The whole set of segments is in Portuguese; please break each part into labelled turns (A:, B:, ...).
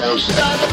A: Olá!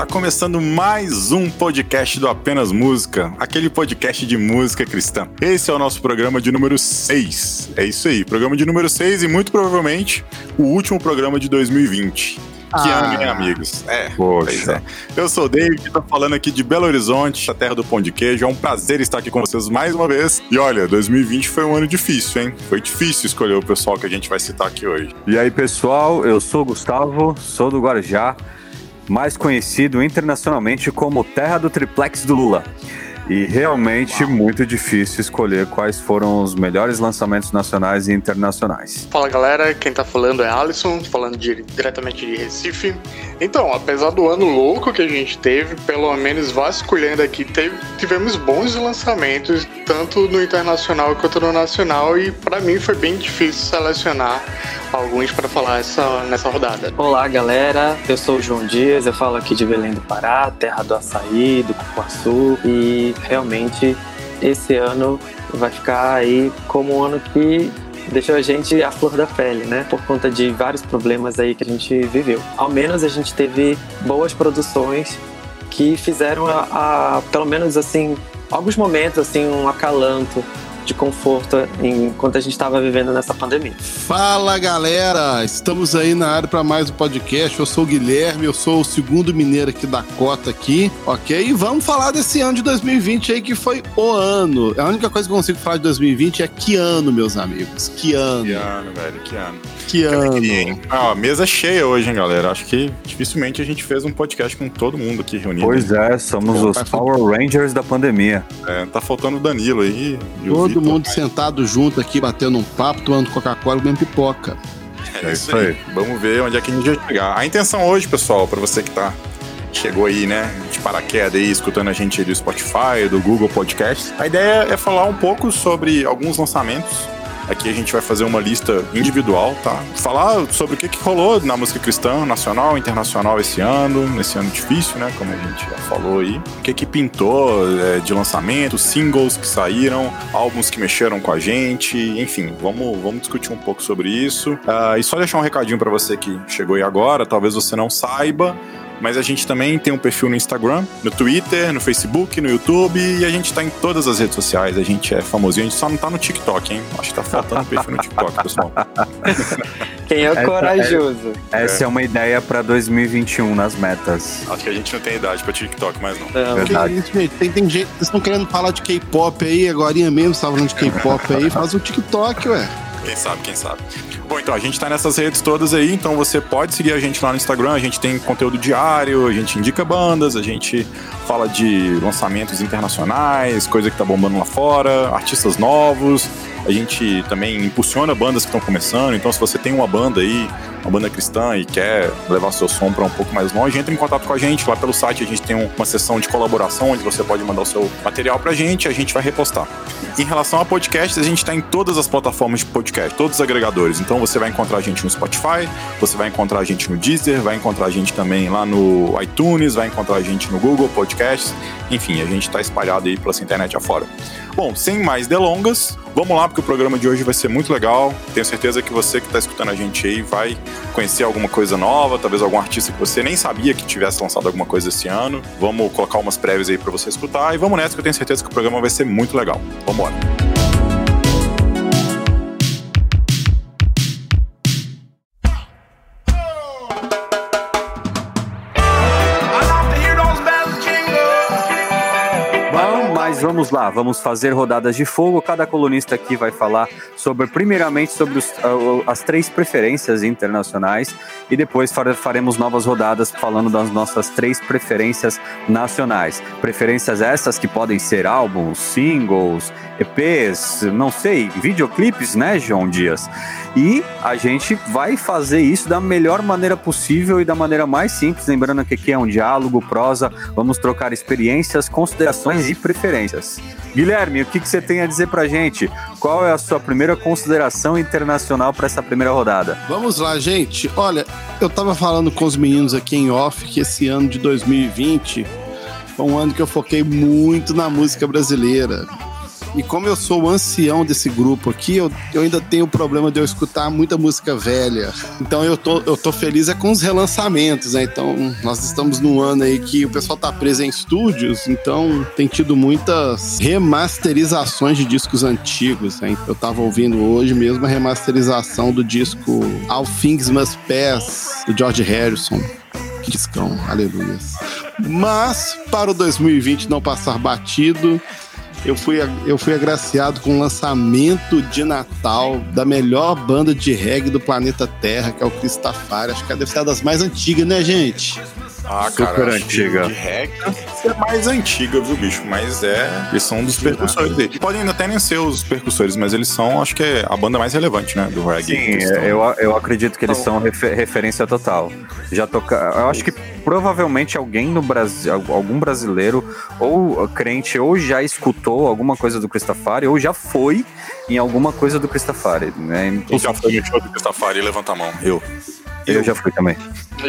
A: Está começando mais um podcast do Apenas Música, aquele podcast de música cristã. Esse é o nosso programa de número 6. É isso aí, programa de número 6 e muito provavelmente o último programa de 2020. Que
B: Ah.
A: ano, hein, amigos? É,
B: Poxa.
A: é. Eu sou o David, estou falando aqui de Belo Horizonte, a terra do pão de queijo. É um prazer estar aqui com vocês mais uma vez. E olha, 2020 foi um ano difícil, hein? Foi difícil escolher o pessoal que a gente vai citar aqui hoje.
B: E aí, pessoal, eu sou o Gustavo, sou do Guarujá, mais conhecido internacionalmente como Terra do Triplex do Lula. E realmente muito difícil escolher quais foram os melhores lançamentos nacionais e internacionais.
C: Fala galera, quem tá falando é Alisson, falando de- diretamente de Recife. Então, apesar do ano louco que a gente teve, pelo menos vasculhando aqui, teve- tivemos bons lançamentos, tanto no internacional quanto no nacional, e pra mim foi bem difícil selecionar alguns pra falar essa, nessa rodada.
D: Olá, galera. Eu sou o João Dias, eu falo aqui de Belém do Pará, terra do açaí, do cupuaçu, e realmente esse ano vai ficar aí como um ano que deixou a gente à flor da pele, né? Por conta de vários problemas aí que a gente viveu. Ao menos a gente teve boas produções que fizeram a, a- pelo menos assim, alguns momentos assim um acalanto de conforto enquanto a gente estava vivendo nessa pandemia.
E: Fala galera, estamos aí na área para mais um podcast. Eu sou o Guilherme, eu sou o segundo mineiro aqui da cota aqui, ok? E vamos falar desse ano de 2020 aí que foi o ano. A única coisa que eu consigo falar de 2020 é que ano, meus amigos. Que ano,
A: Que ano, velho, que ano.
E: que ano.
A: Ah, mesa cheia hoje, hein, galera? Acho que dificilmente a gente fez um podcast com todo mundo aqui reunido.
B: Pois é, somos
E: Pô,
B: os
E: vai
B: Power Rangers da pandemia.
A: É, tá faltando o Danilo aí. e o
E: Todo mundo sentado junto aqui, batendo um papo, tomando Coca-Cola e pipoca.
A: É isso aí. Vamos ver onde é que a gente vai chegar. A intenção hoje, pessoal, pra você que tá chegou aí, né, de paraquedas aí, escutando a gente do Spotify, do Google Podcast. A ideia é falar um pouco sobre alguns lançamentos. Aqui a gente vai fazer uma lista individual, tá? Falar sobre o que, que rolou na música cristã, nacional, internacional esse ano, nesse ano difícil, né? Como a gente já falou aí. O que que pintou é, de lançamento, singles que saíram, álbuns que mexeram com a gente, enfim, vamos, vamos discutir um pouco sobre isso. Ah, e só deixar um recadinho pra você que chegou aí agora, talvez você não saiba, mas a gente também tem um perfil no Instagram, no Twitter, no Facebook, no YouTube e a gente tá em todas as redes sociais. A gente é famosinho, a gente só não tá no TikTok, hein? Acho que tá faltando perfil no TikTok, pessoal.
D: Quem é o
B: Essa-
D: corajoso?
B: Essa é, uma ideia para 2021 nas metas.
A: Acho que a gente não tem idade pra TikTok mais não.
D: Não.
E: Que
B: Verdade.
E: isso, gente? Tem, tem gente, vocês estão querendo falar de K-pop aí, agora mesmo, você tava falando de K-pop aí, faz o TikTok, ué.
A: Quem sabe, quem sabe. Bom, então a gente tá nessas redes todas aí, então você pode seguir a gente lá no Instagram, a gente tem conteúdo diário, a gente indica bandas, a gente fala de lançamentos internacionais, coisa que tá bombando lá fora, artistas novos, a gente também impulsiona bandas que estão começando, então se você tem uma banda aí, uma banda cristã e quer levar seu som para um pouco mais longe, entre em contato com a gente, lá pelo site a gente tem uma seção de colaboração onde você pode mandar o seu material pra gente e a gente vai repostar. Em relação a podcasts, a gente está em todas as plataformas de podcast, todos os agregadores. Então você vai encontrar a gente no Spotify, você vai encontrar a gente no Deezer, vai encontrar a gente também lá no iTunes, vai encontrar a gente no Google Podcasts. Enfim, a gente está espalhado aí pela internet afora. Bom, sem mais delongas, vamos lá, porque o programa de hoje vai ser muito legal. Tenho certeza que você que está escutando a gente aí vai conhecer alguma coisa nova, talvez algum artista que você nem sabia que tivesse lançado alguma coisa esse ano. Vamos colocar umas prévias aí para você escutar e vamos nessa que eu tenho certeza que o programa vai ser muito legal. Vamos embora.
B: Vamos lá, vamos fazer rodadas de fogo. Cada colunista aqui vai falar sobre, primeiramente, sobre os- ah, as três preferências internacionais e depois fare- faremos novas rodadas falando das nossas três preferências nacionais. Preferências essas que podem ser álbuns, singles, EPs, não sei, videoclipes, né, João Dias? E a gente vai fazer isso da melhor maneira possível e da maneira mais simples, lembrando que aqui é um diálogo, prosa, vamos trocar experiências, considerações e preferências. Guilherme, o que, que você tem a dizer pra gente? Qual é a sua primeira consideração internacional para essa primeira rodada?
E: Vamos lá, gente. Olha, eu tava falando com os meninos aqui em off que esse ano de 2020 foi um ano que eu foquei muito na música brasileira. E como eu sou o ancião desse grupo aqui, eu, eu ainda tenho o problema de eu escutar muita música velha. Então eu tô, eu tô feliz é com os relançamentos, né? Então nós estamos num ano aí que o pessoal tá preso em estúdios, então tem tido muitas remasterizações de discos antigos, né? Eu tava ouvindo hoje mesmo a remasterização do disco All Things Must Pass, do George Harrison. Que discão, aleluia. Mas, para o 2020 não passar batido, eu fui, eu fui agraciado com o lançamento de Natal da melhor banda de reggae do planeta Terra, que é o Cristafari. Acho que deve ser uma das mais antigas, né, gente?
A: Ah,
B: Super
A: cara,
B: antiga.
A: De reggae é mais antiga, viu, bicho? Mas é. Eles são um dos percussores aí. Podem até nem ser os percussores, mas eles são, acho que é a banda mais relevante, né? Do reggae.
B: Sim,
A: estão-
B: eu, eu acredito que eles são refe- referência total. Já toca, eu acho que provavelmente alguém no Brasil, algum brasileiro ou crente ou já escutou alguma coisa do Cristafari ou já foi em alguma coisa do Cristafari, né?
A: Quem já foi no show do Cristafari? Levanta a mão. Eu.
B: Eu já fui também.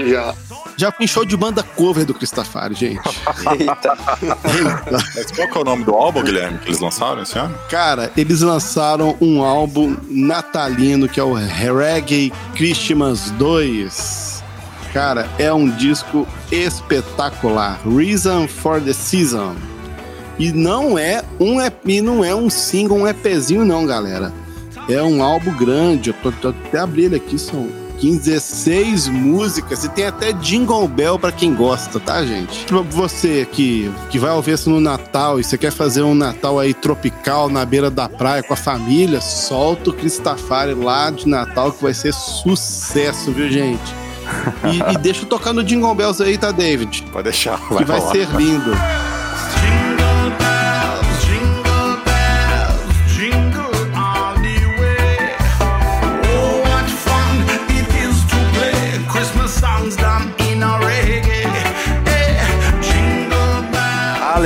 C: Já.
E: Já fui em show de banda cover do Cristafari, gente.
D: Eita.
A: Mas qual que é o nome do álbum, Guilherme, que eles lançaram esse ano?
E: Cara, eles lançaram um álbum natalino que é o Reggae Christmas 2. Cara, é um disco espetacular. Reason for the Season. E não é um EP, e não é um single, um EPzinho não, galera. É um álbum grande. Eu tô, tô até abrindo aqui, são 15, 16 músicas e tem até Jingle Bell pra quem gosta, tá, gente? Pra você que, que vai ouvir isso no Natal e você quer fazer um Natal aí tropical na beira da praia com a família, solta o Cristafari lá de Natal que vai ser sucesso, viu, gente? E, e deixa eu tocar no Jingle Bells aí, tá, David?
A: Pode deixar.
E: Que vai
A: rolar.
E: ser lindo.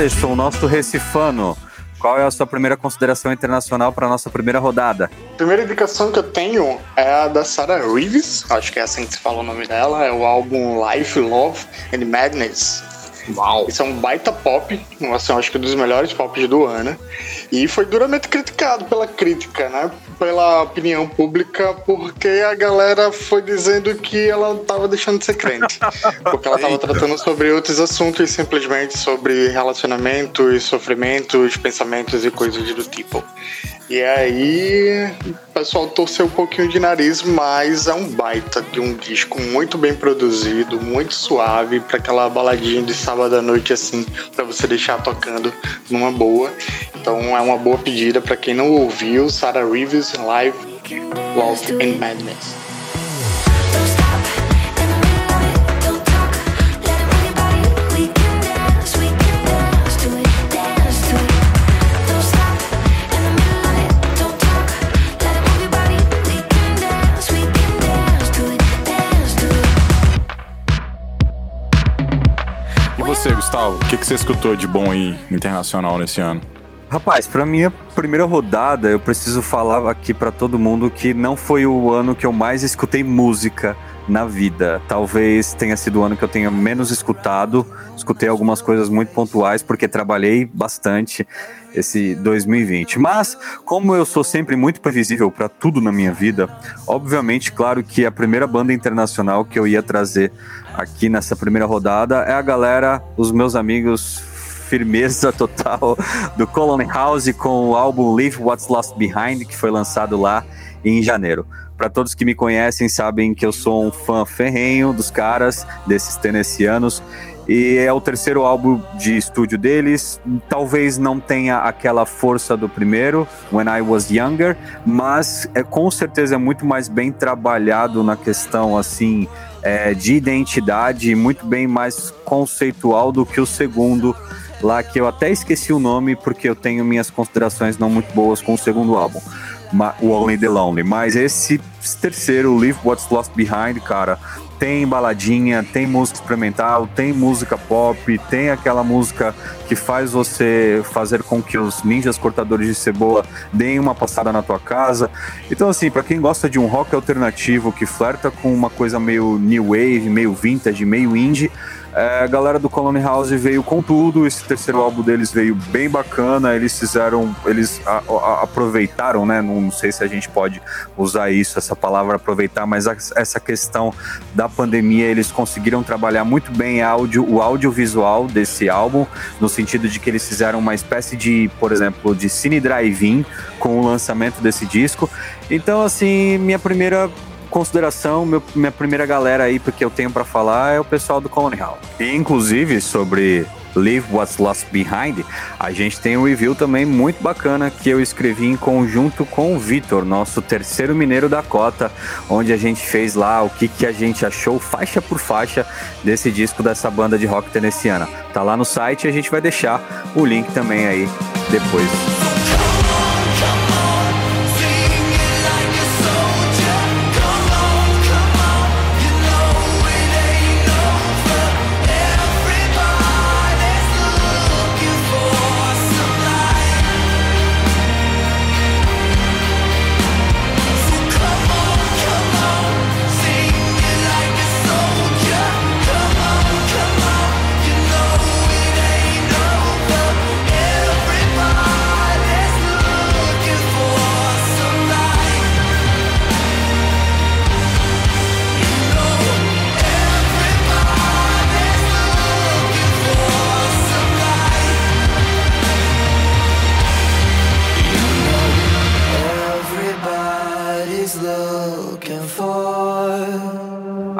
B: Alisson, nosso recifano, qual é a sua primeira consideração internacional para nossa primeira rodada?
C: A primeira indicação que eu tenho é a da Sarah Reeves, acho que é assim que se fala o nome dela, é o álbum Life, Love and Madness. Uau! Isso é um baita pop, assim, eu acho que um dos melhores pops do ano. E foi duramente criticado pela crítica, né? Pela opinião pública, porque a galera foi dizendo que ela tava deixando de ser crente. Porque ela tava tratando sobre outros assuntos, simplesmente sobre relacionamentos, sofrimentos, pensamentos e coisas do tipo. E aí, o pessoal torceu um pouquinho de nariz, mas é um baita de um disco muito bem produzido, muito suave, para aquela baladinha de sábado à noite, assim, para você deixar tocando numa boa. Então é uma boa pedida para quem não ouviu, Sarah Reeves Love and Madness.
F: Stop in it. Dance to it.
A: E você, Gustavo? O que, que você escutou de bom aí internacional nesse ano?
B: Rapaz, pra minha primeira rodada, eu preciso falar aqui pra todo mundo que não foi o ano que eu mais escutei música na vida. Talvez tenha sido o ano que eu tenha menos escutado. Escutei algumas coisas muito pontuais porque trabalhei bastante esse 2020. Mas como eu sou sempre muito previsível pra tudo na minha vida, obviamente, claro que a primeira banda internacional que eu ia trazer aqui nessa primeira rodada é a galera, os meus amigos firmeza total do Colony House com o álbum Leave What's Lost Behind, que foi lançado lá em janeiro. Para todos que me conhecem, sabem que eu sou um fã ferrenho dos caras, desses tenessianos, e é o terceiro álbum de estúdio deles. Talvez não tenha aquela força do primeiro, When I Was Younger, mas é com certeza é muito mais bem trabalhado na questão assim é, de identidade, muito bem mais conceitual do que o segundo lá que eu até esqueci o nome porque eu tenho minhas considerações não muito boas com o segundo álbum. o Only the Lonely. Mas esse terceiro, Leave What's Lost Behind, cara, tem baladinha, tem música experimental, tem música pop, tem aquela música que faz você fazer com que os ninjas cortadores de cebola deem uma passada na tua casa. Então, assim, pra quem gosta de um rock alternativo que flerta com uma coisa meio new wave, meio vintage, meio indie, a galera do Colony House veio com tudo. Esse terceiro álbum deles veio bem bacana. Eles fizeram, eles a- a- aproveitaram, né? Não sei se a gente pode usar isso, essa palavra aproveitar, mas a- essa questão da pandemia, eles conseguiram trabalhar muito bem áudio, o audiovisual desse álbum, no sentido de que eles fizeram uma espécie de, por exemplo, de cine drive-in com o lançamento desse disco. Então, assim, minha primeira consideração, meu- minha primeira galera aí porque eu tenho pra falar é o pessoal do Colony Hall. E inclusive sobre Leave What's Lost Behind, a gente tem um review também muito bacana que eu escrevi em conjunto com o Vitor, nosso terceiro mineiro da cota, onde a gente fez lá o que, que a gente achou faixa por faixa desse disco dessa banda de rock tenessiana. Tá lá no site e a gente vai deixar o link também aí depois.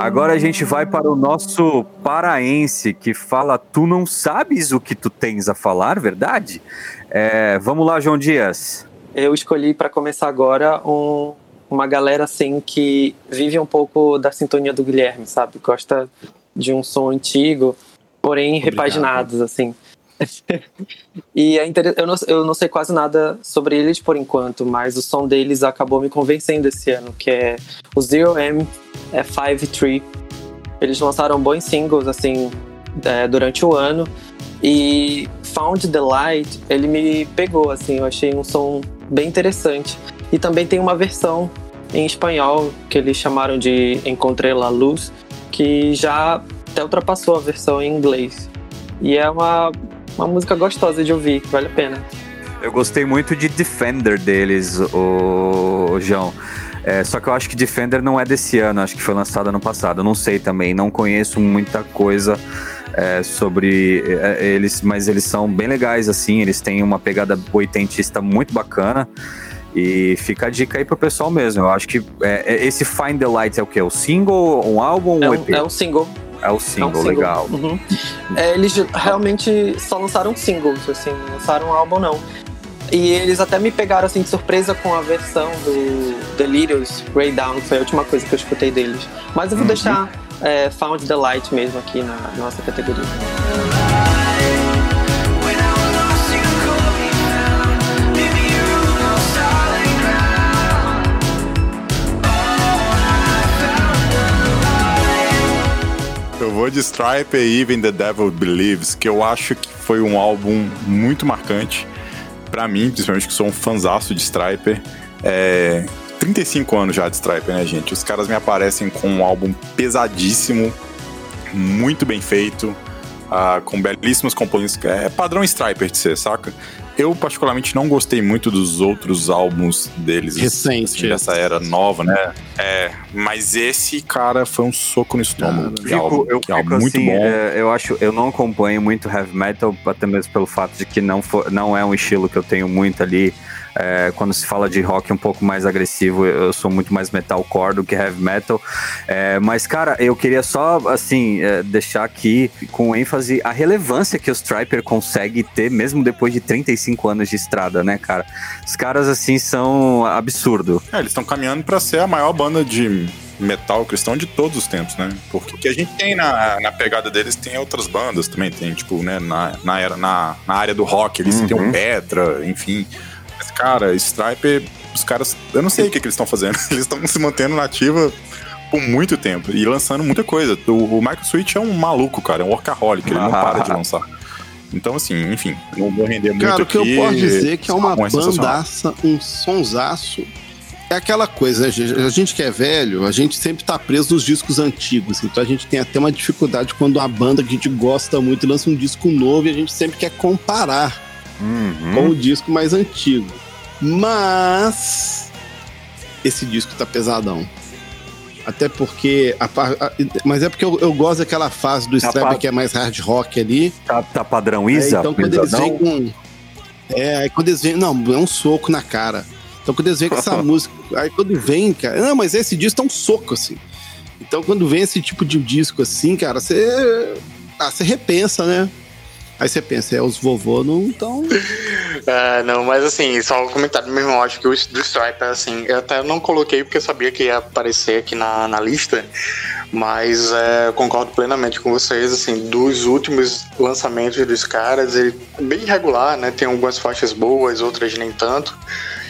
B: Agora a gente vai para o nosso paraense que fala: Tu não sabes o que tu tens a falar, verdade? É, vamos lá, João Dias.
D: Eu escolhi para começar agora um- uma galera assim que vive um pouco da sintonia do Guilherme, sabe? Gosta de um som antigo, porém repaginados assim. e é inter... eu, não, eu não sei quase nada sobre eles por enquanto, mas o som deles acabou me convencendo esse ano, que é o Zero M é Five Tree. Eles lançaram bons singles assim é, durante o ano e Found the Light, ele me pegou, assim, eu achei um som bem interessante. E também tem uma versão em espanhol que eles chamaram de Encontrei la Luz, que já até ultrapassou a versão em inglês. E é uma, uma música gostosa de ouvir, vale a pena.
B: Eu gostei muito de Defender deles, o João. É, só que eu acho que Defender não é desse ano, acho que foi lançado ano passado. Eu não sei também, não conheço muita coisa é, sobre é, eles, mas eles são bem legais, assim. Eles têm uma pegada oitentista muito bacana. E fica a dica aí pro pessoal mesmo. Eu acho que é, é- esse Find the Light é o quê? O single, um álbum
D: É
B: ou
D: um,
B: EP?
D: é um single.
B: É o
D: É um
B: single,
D: single.
B: legal.
D: Uhum. É, eles realmente só lançaram singles, assim, lançaram um álbum não. E eles até me pegaram assim de surpresa com a versão do Delirious Ray Down, que foi a última coisa que eu escutei deles. Mas eu vou
B: Uhum.
D: deixar é, Found the Light mesmo aqui na nossa categoria.
A: Eu vou de Stripe e Even the Devil Believes, que eu acho que foi um álbum muito marcante pra mim, principalmente que sou um fanzaço de Striper. É, 35 anos já de Striper, né, gente? Os caras me aparecem com um álbum pesadíssimo, muito bem feito, ah, com belíssimas composições. É padrão Striper de ser, saca? Eu, particularmente, não gostei muito dos outros álbuns deles.
E: Recente.
A: assim, dessa era nova, né? É, mas esse, cara, foi um soco no estômago. Que álbum,
B: Fico- eu
A: que álbum
B: fico
A: muito
B: assim,
A: bom.
B: é, eu acho, eu não acompanho muito heavy metal, até mesmo pelo fato de que não, for, não é um estilo que eu tenho muito ali. É, quando se fala de rock um pouco mais agressivo, eu sou muito mais metalcore do que heavy metal. É, mas, cara, eu queria só, assim, é, deixar aqui com ênfase a relevância que o Striper consegue ter, mesmo depois de 35 anos de estrada, né, cara? Os caras, assim, são absurdo.
A: É, eles estão caminhando pra ser a maior banda de metal cristão de todos os tempos, né? Porque o que a gente tem na, na pegada deles tem outras bandas também, tem, tipo, né, na, na, era, na, na área do rock, eles têm
B: Uhum.
A: o Petra, enfim. Cara, Stripe, os caras. Eu não sei o que, que eles estão fazendo. Eles estão se mantendo na ativa por muito tempo e lançando muita coisa. O, o Michael Switch é um maluco, cara, é um workaholic, ele não
B: Ah.
A: para de lançar. Então, assim, enfim, não vou render muito
E: Cara, o que
A: aqui.
E: eu posso dizer é que é uma
A: sensacional.
E: bandaça, um sonsaço. É aquela coisa, né? A gente que é velho, a gente sempre tá preso nos discos antigos. Então a gente tem até uma dificuldade quando uma banda que a gente gosta muito lança um disco novo e a gente sempre quer comparar
B: Uhum.
E: com o disco mais antigo. Mas esse disco tá pesadão. Até porque. a a- mas é porque eu, eu gosto daquela fase do
B: Tá
E: Stripe
B: pa-
E: que é mais hard rock ali.
B: Tá, tá padrão
E: É,
B: Isa?
E: então quando eles vêm com. É, aí quando eles vêm. Não, é um soco na cara. Então quando eles vêm com essa música. Aí quando vem, cara. Não, mas esse disco tá um soco, assim. Então quando vem esse tipo de disco assim, cara, você. Ah, você repensa, né? Aí você pensa, é, os vovô não estão.
C: É, não, mas assim, só um comentário mesmo, acho que o do Stripe, assim, eu até não coloquei porque eu sabia que ia aparecer aqui na, na lista, mas é, concordo plenamente com vocês, assim, dos últimos lançamentos dos caras, ele é bem irregular, né, tem algumas faixas boas, outras nem tanto,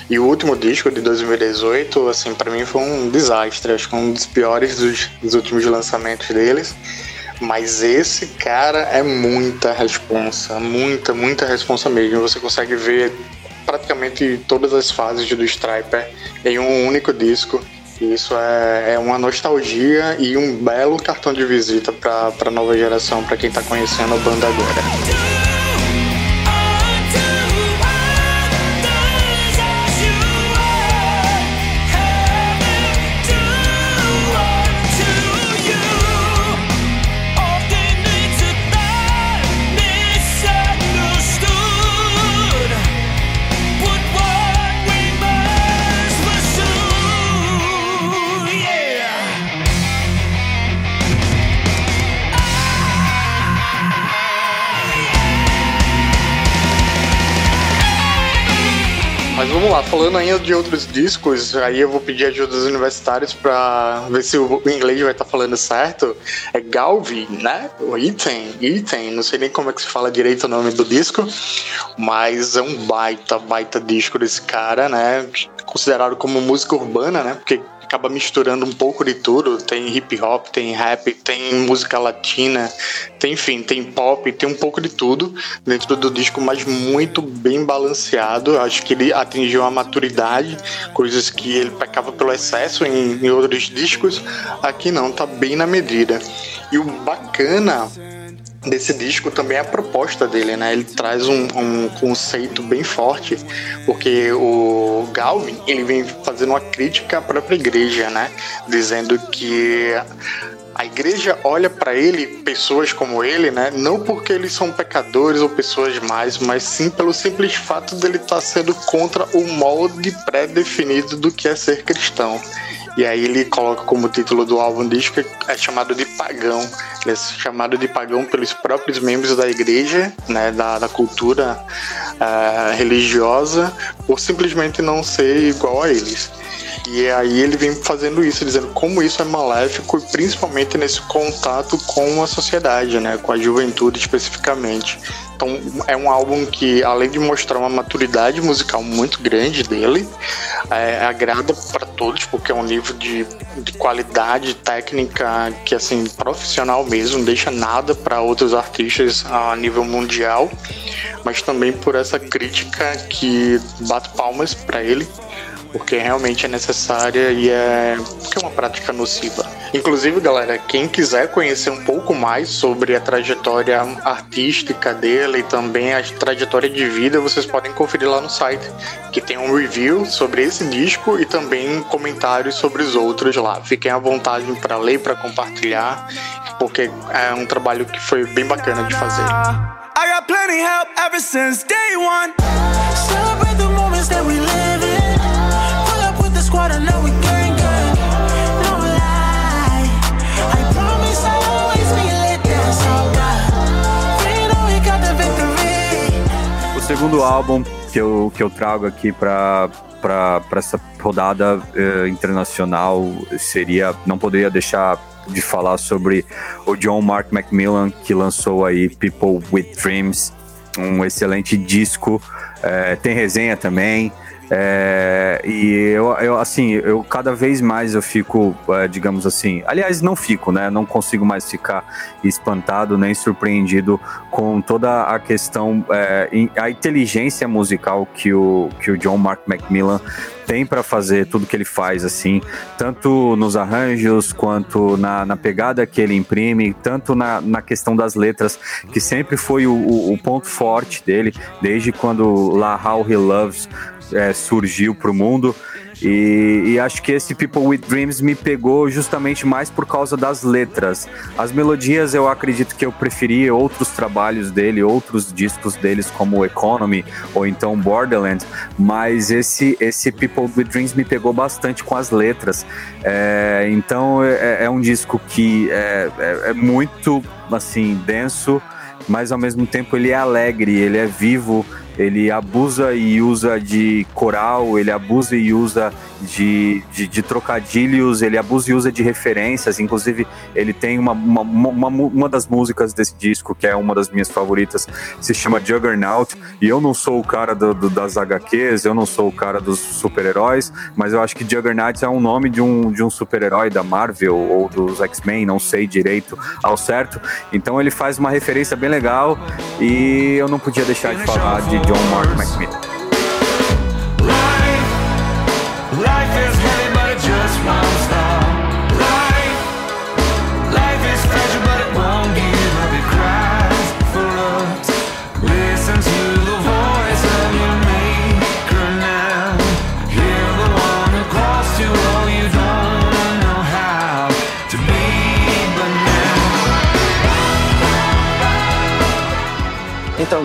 C: e o último disco de 2018, assim, pra mim foi um desastre, acho que um dos piores dos, dos últimos lançamentos deles, mas esse cara é muita responsa, muita, muita responsa mesmo. Você consegue ver praticamente todas as fases do Striper em um único disco. Isso é, é uma nostalgia e um belo cartão de visita para a nova geração, para quem tá conhecendo a banda agora. Mas vamos lá, falando ainda de outros discos, aí eu vou pedir ajuda dos universitários pra ver se o inglês vai estar falando certo. É Galvi, né? O Item, Item, não sei nem como é que se fala direito o nome do disco, mas é um baita, baita disco desse cara, né? Considerado como música urbana, né? Porque acaba misturando um pouco de tudo. Tem hip hop, tem rap, tem música latina, tem, enfim, tem pop, tem um pouco de tudo dentro do disco, mas muito bem balanceado. Acho que ele atingiu a maturidade, coisas que ele pecava pelo excesso em, em outros discos. Aqui não, tá bem na medida. E o bacana desse disco também é a proposta dele, né? Ele traz um, um conceito bem forte, porque o Galvin ele vem fazendo uma crítica à própria igreja, né? Dizendo que a igreja olha para ele, pessoas como ele, né? Não porque eles são pecadores ou pessoas mais, mas sim pelo simples fato dele estar sendo contra o molde pré-definido do que é ser cristão. E aí ele coloca como título do álbum disco é chamado de pagão. Ele é chamado de pagão pelos próprios membros da igreja, né, da, da cultura ah, religiosa, por simplesmente não ser igual a eles. E aí ele vem fazendo isso, dizendo como isso é maléfico, principalmente nesse contato com a sociedade, né, com a juventude especificamente. Então é um álbum que, além de mostrar uma maturidade musical muito grande dele, é, agrada para todos, porque é um livro de, de qualidade técnica que, assim, profissional mesmo, deixa nada para outros artistas a nível mundial, mas também por essa crítica que bate palmas para ele porque realmente é necessária e é, é uma prática nociva. Inclusive, galera, quem quiser conhecer um pouco mais sobre a trajetória artística dele e também a trajetória de vida, vocês podem conferir lá no site, que tem um review sobre esse disco e também comentários sobre os outros lá. Fiquem à vontade para ler, para compartilhar, porque é um trabalho que foi bem bacana de fazer.
G: I got plenty help ever since day one. Celebrate the moments that we live
B: O segundo álbum que eu, que eu trago aqui para para essa rodada eh, internacional seria não poderia deixar de falar sobre o John Mark Macmillan que lançou aí People with Dreams um excelente disco. Eh, tem resenha também É, e eu, eu, assim, eu cada vez mais eu fico, é, digamos assim, aliás, não fico, né? Não consigo mais ficar espantado nem surpreendido com toda a questão, é, a inteligência musical que o, que o John Mark Macmillan tem para fazer tudo que ele faz, assim, tanto nos arranjos quanto na, na pegada que ele imprime, tanto na, na questão das letras, que sempre foi o, o- o ponto forte dele, desde quando La How He Loves é, surgiu para o mundo. E, e acho que esse People with Dreams me pegou justamente mais por causa das letras. As melodias eu acredito que eu preferi outros trabalhos dele, outros discos deles, como Economy ou então Borderland, mas esse, esse People with Dreams me pegou bastante com as letras. É, então é, é um disco que é, é- é muito assim denso, mas ao mesmo tempo ele é alegre, ele é vivo, ele abusa e usa de coral, ele abusa e usa de, de, de trocadilhos, ele abusa e usa de referências. Inclusive, ele tem uma, uma, uma, uma das músicas desse disco, que é uma das minhas favoritas, se chama Juggernaut. E eu não sou o cara do, do- das HQs, eu não sou o cara dos super-heróis, mas eu acho que Juggernaut é um nome de um, de um super-herói da Marvel ou dos X-Men, não sei direito ao certo. Então ele faz uma referência bem legal e eu não podia deixar de falar de John Mark McMillan.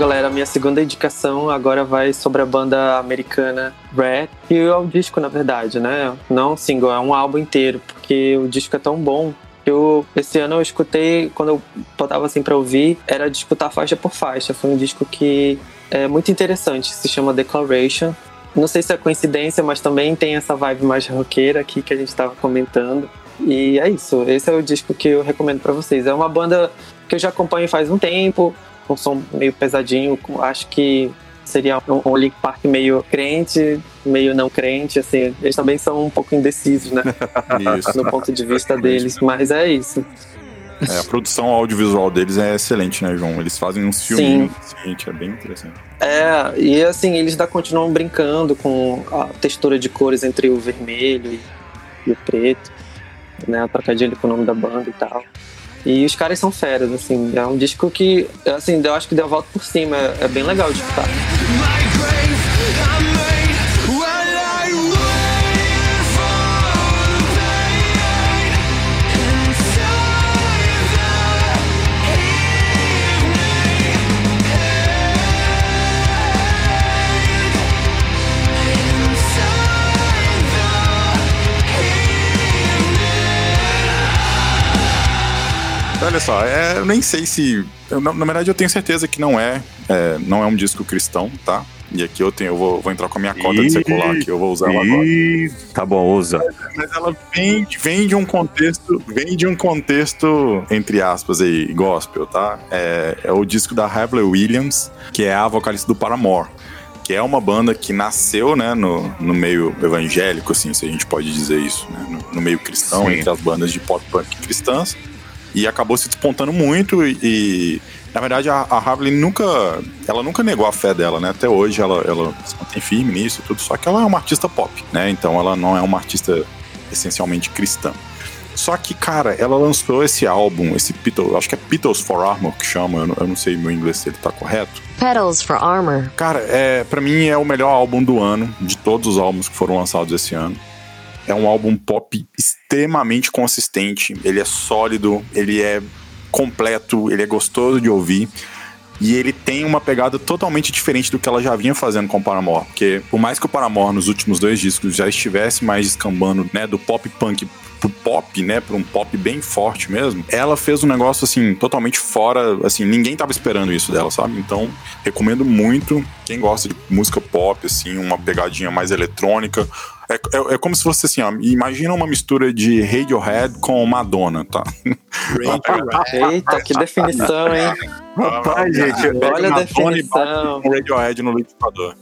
D: Galera, minha segunda indicação agora vai sobre a banda americana Red, que é um disco, na verdade, né? Não um single, é um álbum inteiro, porque o disco é tão bom. Eu, esse ano eu escutei, quando eu botava assim pra ouvir, era de escutar faixa por faixa. Foi um disco que é muito interessante, se chama Declaration. Não sei se é coincidência, mas também tem essa vibe mais roqueira aqui que a gente tava comentando. E é isso, esse é o disco que eu recomendo pra vocês. É uma banda que eu já acompanho faz um tempo, com som meio pesadinho, com- acho que seria um, um Link Park meio crente, meio não crente, assim, eles também são um pouco indecisos, né,
A: Isso.
D: no ponto de vista deles, mas é isso.
A: É, a produção audiovisual deles é excelente, né, João? Eles fazem uns assim, que é bem interessante.
D: É, e assim, eles ainda continuam brincando com a textura de cores entre o vermelho e, e o preto, né, a trocadilho com o nome da banda e tal. E os caras são feras, assim, é um disco que, assim, eu acho que deu a volta por cima, é, bem legal de escutar.
A: Olha só, é, eu nem sei se. eu, na, na verdade, eu tenho certeza que não é, é, não é um disco cristão, tá? E aqui eu tenho, eu vou, vou entrar com a minha cota de secular aqui, eu vou usar ela agora.
B: Tá bom, usa.
A: Mas ela vem, vem de um contexto, vem de um contexto, entre aspas aí, gospel, tá? É, é o disco da Hayley Williams, que é a vocalista do Paramore. Que é uma banda que nasceu, né, no, no meio evangélico, assim, se a gente pode dizer isso, né? No, no meio cristão,
B: Sim.
A: entre as bandas de pop punk cristãs. E acabou se despontando muito e, e, na verdade, a, a Harley nunca, ela nunca negou a fé dela, né? Até hoje ela, ela se mantém firme nisso tudo, só que ela é uma artista pop, né? Então ela não é uma artista essencialmente cristã. Só que, cara, ela lançou esse álbum, esse Beatles, acho que é Beatles for Armor que chama, eu não, eu não sei meu inglês se ele tá correto.
H: Petals for armor.
A: Cara, é, para mim é o melhor álbum do ano, de todos os álbuns que foram lançados esse ano. É um álbum pop extremamente consistente, ele é sólido, ele é completo, ele é gostoso de ouvir. E ele tem uma pegada totalmente diferente do que ela já vinha fazendo com o Paramore. Porque por mais que o Paramore nos últimos dois discos já estivesse mais descambando, né, do pop punk pro pop, né, pra um pop bem forte mesmo, ela fez um negócio assim totalmente fora, assim, ninguém tava esperando isso dela, sabe? Então, recomendo muito quem gosta de música pop, assim, uma pegadinha mais eletrônica. É, é, é como se fosse assim, ó, imagina uma mistura de Radiohead com Madonna, tá?
D: Eita, que definição, hein?
B: Rapaz, gente,
D: Olha a
A: Madonna e
D: definição.
A: Radiohead no liquidificador.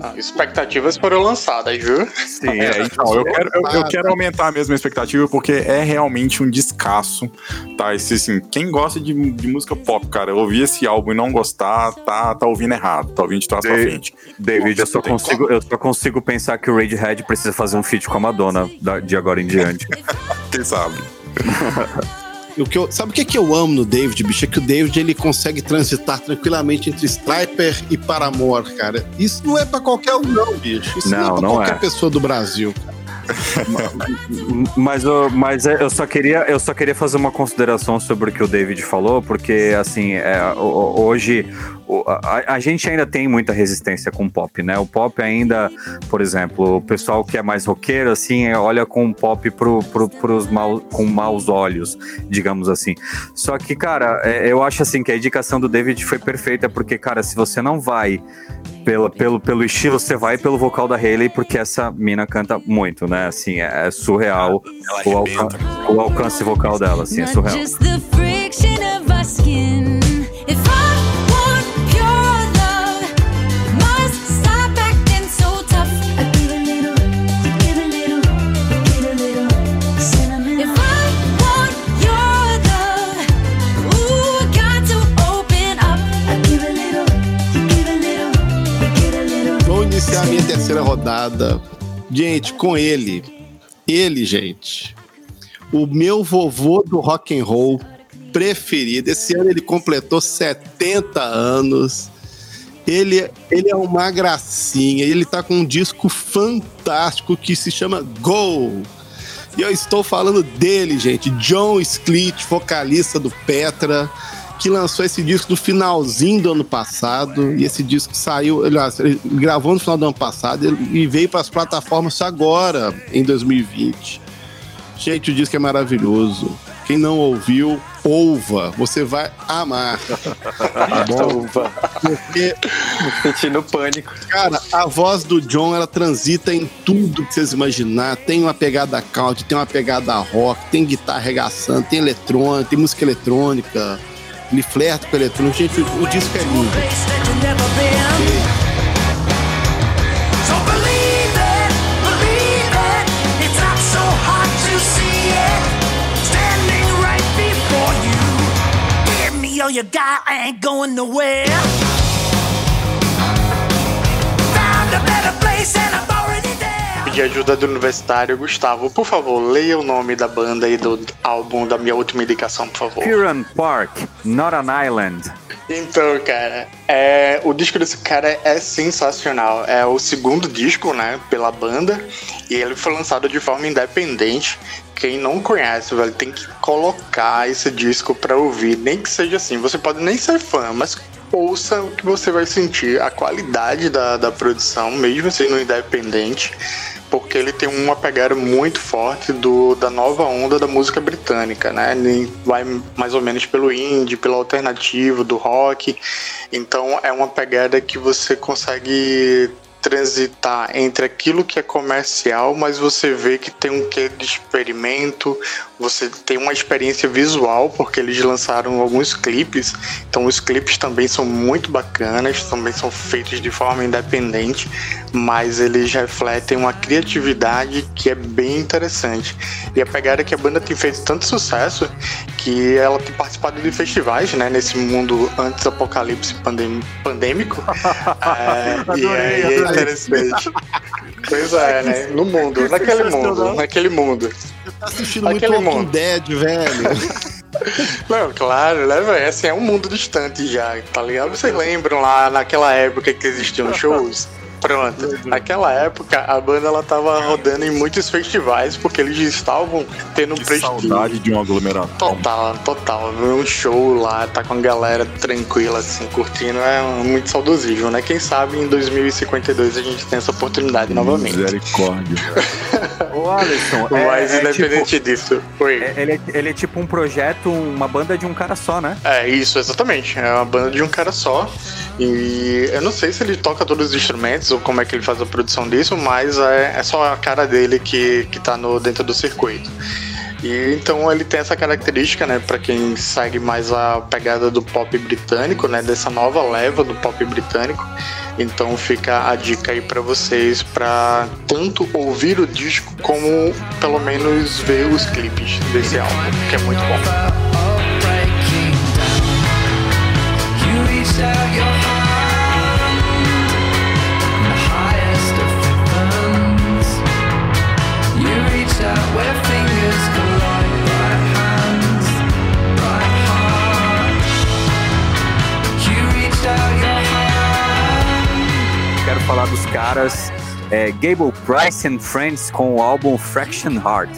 C: Ah, expectativas foram lançadas, viu?
B: Sim,
A: É, então, eu quero, eu, eu quero aumentar mesmo a expectativa, porque é realmente um descasso, tá? Esse, assim, quem gosta de, de música pop, cara, ouvir esse álbum e não gostar, tá, tá ouvindo errado, tá ouvindo de trás pra
B: Dave-
A: frente.
B: David, eu só, consigo, eu só consigo pensar que o Radiohead precisa fazer um feat com a Madonna da- de agora em diante.
A: Quem sabe?
E: O que eu- sabe o que, é que eu amo no David, bicho? É que o David ele consegue transitar tranquilamente entre Striper e Paramore, cara. Isso não é pra qualquer um, não, bicho. Isso não,
B: Não,
E: é pra
B: não
E: qualquer
B: é.
E: pessoa do Brasil. cara.
B: Mas, eu- mas é, eu só queria eu só queria fazer uma consideração sobre o que o David falou, porque assim é, hoje a, a gente ainda tem muita resistência com o pop, né? O pop ainda, por exemplo, o pessoal que é mais roqueiro assim é, olha com o pop pro, pro, pros mal, com maus olhos, digamos assim. Só que cara, é, eu acho assim que a indicação do David foi perfeita, porque cara, se você não vai pelo, pelo, pelo estilo, você vai pelo vocal da Hayley, porque essa mina canta muito, né? Assim, é, é surreal
A: Ela
B: o, alcan o alcance vocal dela, assim, é
H: Not
B: surreal.
E: Terceira rodada. Gente, com ele. Ele, gente. O meu vovô do rock and roll preferido. Esse ano ele completou 70 anos. Ele, ele é uma gracinha. Ele tá com um disco fantástico que se chama Go. E eu estou falando dele, gente. John Sclit, vocalista do Petra, que lançou esse disco no finalzinho do ano passado. E esse disco saiu, aliás, ele gravou no final do ano passado e veio para as plataformas agora, em 2020. Gente, o disco é maravilhoso. Quem não ouviu, ouva. Você vai amar. Tá bom? Porque
D: sentindo pânico.
E: Cara, a voz do John, ela transita em tudo que vocês imaginar. Tem uma pegada country, tem uma pegada rock, tem guitarra arregaçando, tem eletrônica, tem música eletrônica. Ele flerta com eletrônica. Gente, o, o disco é lindo.
G: place that you've never been. So believe it, believe it. It's not so hard to see it. Standing right before you. Give me all you got, I ain't going nowhere. Found a better
C: Pedir ajuda do universitário. Gustavo, por favor, leia o nome da banda e do álbum da minha última indicação, por favor.
B: Piran Park, Not an Island.
C: Então, cara, é, o disco desse cara é sensacional. É o segundo disco, né, pela banda, e ele foi lançado de forma independente. Quem não conhece, velho, tem que colocar esse disco pra ouvir, nem que seja assim. Você pode nem ser fã, mas ouça o que você vai sentir, a qualidade da, da produção, mesmo sendo independente, porque ele tem uma pegada muito forte do, da nova onda da música britânica, né? Ele vai mais ou menos pelo indie, pelo alternativo, do rock. Então é uma pegada que você consegue transitar entre aquilo que é comercial, mas você vê que tem um quê de experimento, você tem uma experiência visual, porque eles lançaram alguns clipes, então os clipes também são muito bacanas, também são feitos de forma independente, mas eles refletem uma criatividade que é bem interessante. E a pegada é que a banda tem feito tanto sucesso que ela tem participado de festivais, né, nesse mundo antes apocalipse pandêmico. É, e aí interessante. Pois é, né? No mundo, naquele mundo, naquele mundo.
E: Tá assistindo muito
C: Aquele
E: Walking
C: mundo.
E: Dead, velho.
C: Não, claro, né, velho? Assim, é um mundo distante já, tá ligado? Vocês lembram lá naquela época que existiam shows? Pronto. Naquela época, a banda ela tava rodando em muitos festivais porque eles estavam tendo um
A: Que
C: prestígio.
A: saudade de um aglomeração.
C: Total, total. Ver um show lá, tá com a galera tranquila, assim, curtindo, é muito saudosível, né? Quem sabe em 2052 a gente tem essa oportunidade novamente.
A: Misericórdia.
B: Ô, Alisson, é,
C: Mas
B: é
C: independente disso. Oi.
B: tipo, é- ele, é, ele é tipo um projeto, uma banda de um cara só, né?
C: É isso, exatamente. É uma banda de um cara só. E eu não sei se ele toca todos os instrumentos como é que ele faz a produção disso, mas é, é só a cara dele que, que tá no, dentro do circuito. E então ele tem essa característica, né, para quem segue mais a pegada do pop britânico, né, dessa nova leva do pop britânico, Então fica a dica aí pra vocês pra tanto ouvir o disco como pelo menos ver os clipes desse álbum, que é muito bom.
B: Caras é, Gable Price and Friends com o álbum Fraction Heart,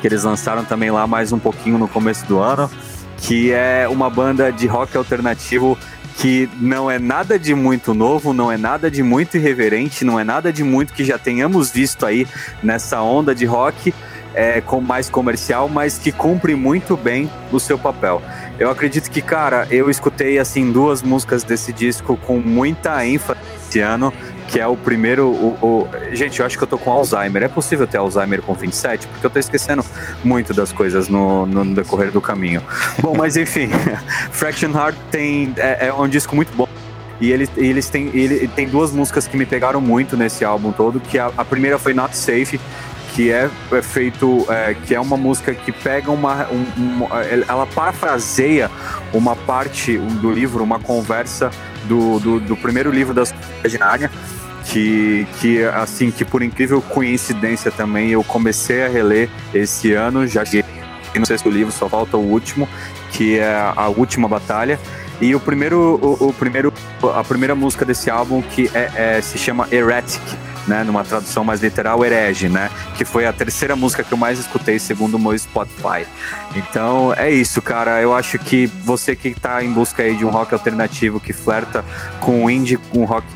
B: que eles lançaram também lá mais um pouquinho no começo do ano, que é uma banda de rock alternativo que não é nada de muito novo, não é nada de muito irreverente, não é nada de muito que já tenhamos visto aí nessa onda de rock é, com mais comercial, mas que cumpre muito bem o seu papel. Eu acredito que, cara, eu escutei assim duas músicas desse disco com muita ênfase esse ano, que é o primeiro. O, o- Gente, eu acho que eu tô com Alzheimer. É possível ter Alzheimer com 27? Porque eu tô esquecendo muito das coisas no, no decorrer do caminho. Bom, mas enfim, Fraction Heart tem, é, é um disco muito bom. E ele, e eles têm, ele tem duas músicas que me pegaram muito nesse álbum todo, que a, a primeira foi Not Safe, que é, é feito, é, que é uma música que pega uma, um- ela parafraseia uma parte do livro, uma conversa do, do, do primeiro livro das de Nárnia, que, que assim, que por incrível coincidência também eu comecei a reler esse ano, já cheguei no sexto livro, só falta o último, que é a última batalha. E o primeiro, o, o primeiro, a primeira música desse álbum que é, é- se chama Heretic, né, numa tradução mais literal, herege, né, que foi a terceira música que eu mais escutei segundo o meu Spotify. Então é isso, cara. Eu acho que você que tá em busca aí de um rock alternativo que flerta com o indie, com rock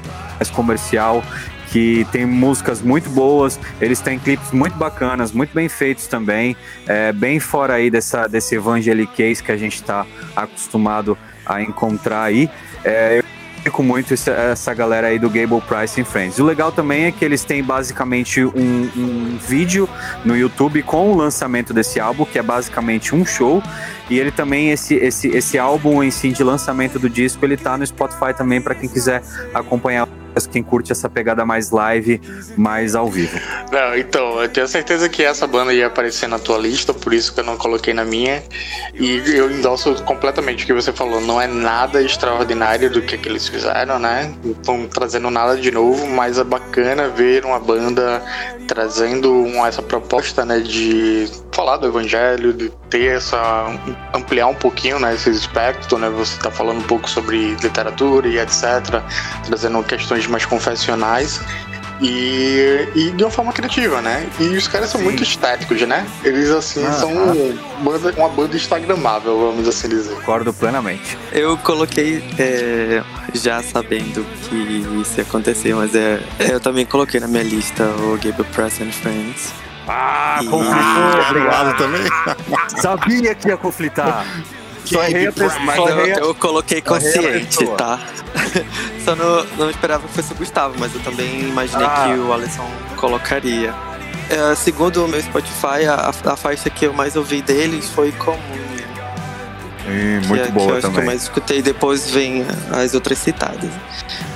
B: mais comercial, que tem músicas muito boas, eles têm clipes muito bacanas, muito bem feitos também, é, bem fora aí dessa, desse evangeliquez que a gente está acostumado a encontrar aí. É, eu fico muito essa, galera aí do Gable Price and Friends. O legal também é que eles têm basicamente um, um vídeo no YouTube com o lançamento desse álbum, que é basicamente um show. E ele também, esse, esse, esse álbum em si de lançamento do disco, ele tá no Spotify também para quem quiser acompanhar, quem curte essa pegada mais live, mais ao vivo.
C: Não, então, eu tenho certeza que essa banda ia aparecer na tua lista, por isso que eu não coloquei na minha. E eu endosso completamente o que você falou. Não é nada extraordinário do que, que eles fizeram, né? Não estão trazendo nada de novo, mas é bacana ver uma banda trazendo essa proposta, né, de falar do evangelho, de ter essa ampliar um pouquinho, né, esse espectro, né? Você tá falando um pouco sobre literatura e etc, trazendo questões mais confessionais. E, e de uma forma criativa, né? E os caras são
B: Sim.
C: muito estéticos, né? Eles, assim,
B: Ah,
C: são banda- uma banda instagramável, vamos assim dizer.
B: Concordo plenamente.
D: Eu coloquei é, já sabendo que isso ia acontecer, mas é, eu também coloquei na minha lista o Gabriel Press and Friends.
B: Ah,
D: E-
B: conflitou, obrigado.
E: também.
B: Sabia que ia conflitar. Só errei a pessoa.
D: Mas
B: só
D: eu,
B: errei a-
D: eu coloquei consciente, tá? Só não, não esperava que fosse o Gustavo, mas eu também imaginei
B: Ah.
D: que o Alisson colocaria. É, segundo o meu Spotify, a, a faixa que eu mais ouvi deles foi.
B: Ih,
D: que
B: muito
D: é, que
B: boa
D: eu acho que eu
B: também.
D: mais escutei, depois vem as outras citadas.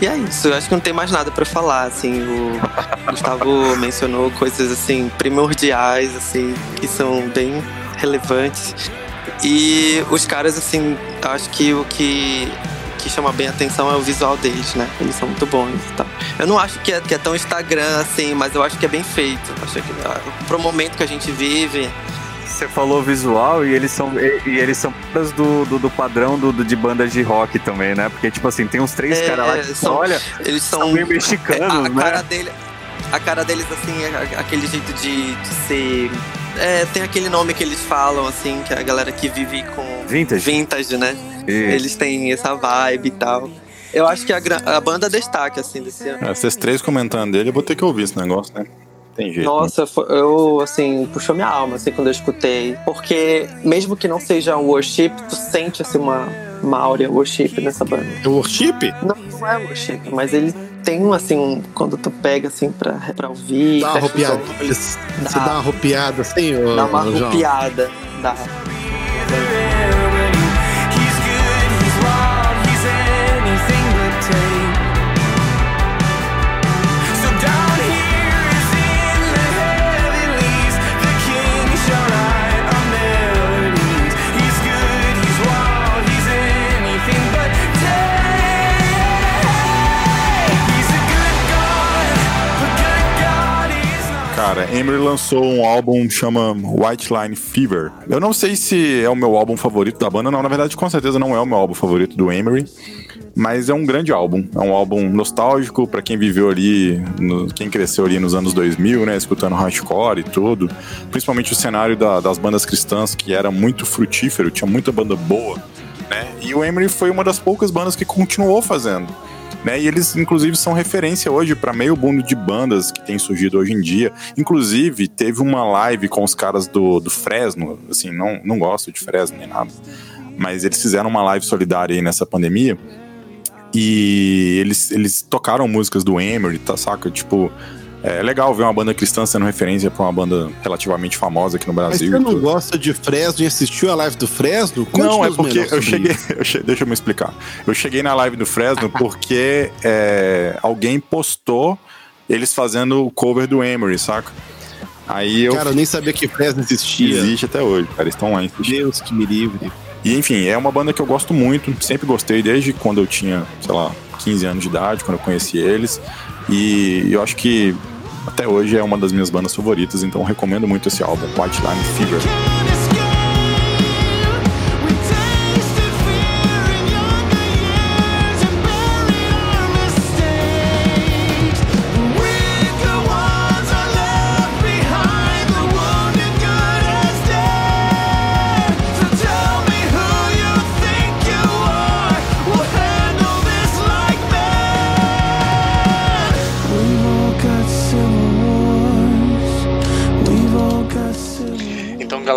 D: E é isso, eu acho que não tem mais nada pra falar, assim, o Gustavo mencionou coisas, assim, primordiais, assim, que são bem relevantes. E os caras, assim, acho que o que, que chama bem a atenção é o visual deles, né? Eles são muito bons e tal. Eu não acho que é, que é tão Instagram, assim, mas eu acho que é bem feito. Acho que, ah, pro momento que a gente vive,
B: Você falou visual e eles são e, eles são do, do, do padrão do, do- de bandas de rock também, né? Porque, tipo assim, tem uns três
D: É,
B: caras lá que
D: são-
B: olha,
D: eles
B: são meio mexicanos,
D: a, a
B: né?
D: cara dele a cara deles assim é aquele jeito de, de ser é, tem aquele nome que eles falam assim que a galera que vive com
B: Vintage.
D: vintage né
B: E-
D: eles têm essa vibe e tal eu acho que a, a banda destaque assim desse ano
A: É, Vocês três comentando dele, eu vou ter que ouvir esse negócio, né? Tem jeito.
D: nossa, foi- eu, assim, puxou minha alma, assim, quando eu escutei. Porque, mesmo que não seja um worship, tu sente, assim, uma, uma áurea worship nessa banda.
E: É worship?
D: Não, não é worship, mas ele tem um, assim, um, quando tu pega, assim, pra, pra ouvir.
E: Dá uma arropiada. Você dá uma arropiada assim,
D: Dá uma arropiada. Dá.
A: Emery lançou um álbum chama White Line Fever. Eu não sei se é o meu álbum favorito da banda, não. Na verdade, com certeza não é o meu álbum favorito do Emery. Mas é um grande álbum. É um álbum nostálgico pra quem viveu ali, no- quem cresceu ali nos anos 2000, né? Escutando hardcore e tudo. Principalmente o cenário da- das bandas cristãs, que era muito frutífero, tinha muita banda boa, né? E o Emery foi uma das poucas bandas que continuou fazendo. Né, e eles, inclusive, são referência hoje para meio mundo de bandas que tem surgido hoje em dia. Inclusive, teve uma live com os caras do, do Fresno. Assim, não, não gosto de Fresno nem nada. Mas eles fizeram uma live solidária aí nessa pandemia. E eles, eles tocaram músicas do Emery, tá, saca? Tipo, é legal ver uma banda cristã sendo referência pra uma banda relativamente famosa aqui no
E: Mas
A: Brasil.
E: você
A: e
E: não gosta de Fresno e assistiu a live do Fresno?
A: Não, é porque eu cheguei, eu che- Deixa eu me explicar. Eu cheguei na live do Fresno porque é, alguém postou eles fazendo o cover do Emery, saca? Aí eu.
E: Cara, eu nem sabia que Fresno existia.
A: Existe até hoje, cara. Eles estão lá.
E: Deus que me livre.
A: E enfim, é uma banda que eu gosto muito, sempre gostei desde quando eu tinha, sei lá, 15 anos de idade, quando eu conheci eles. E eu acho que até hoje é uma das minhas bandas favoritas, então recomendo muito esse álbum, White Line Fever.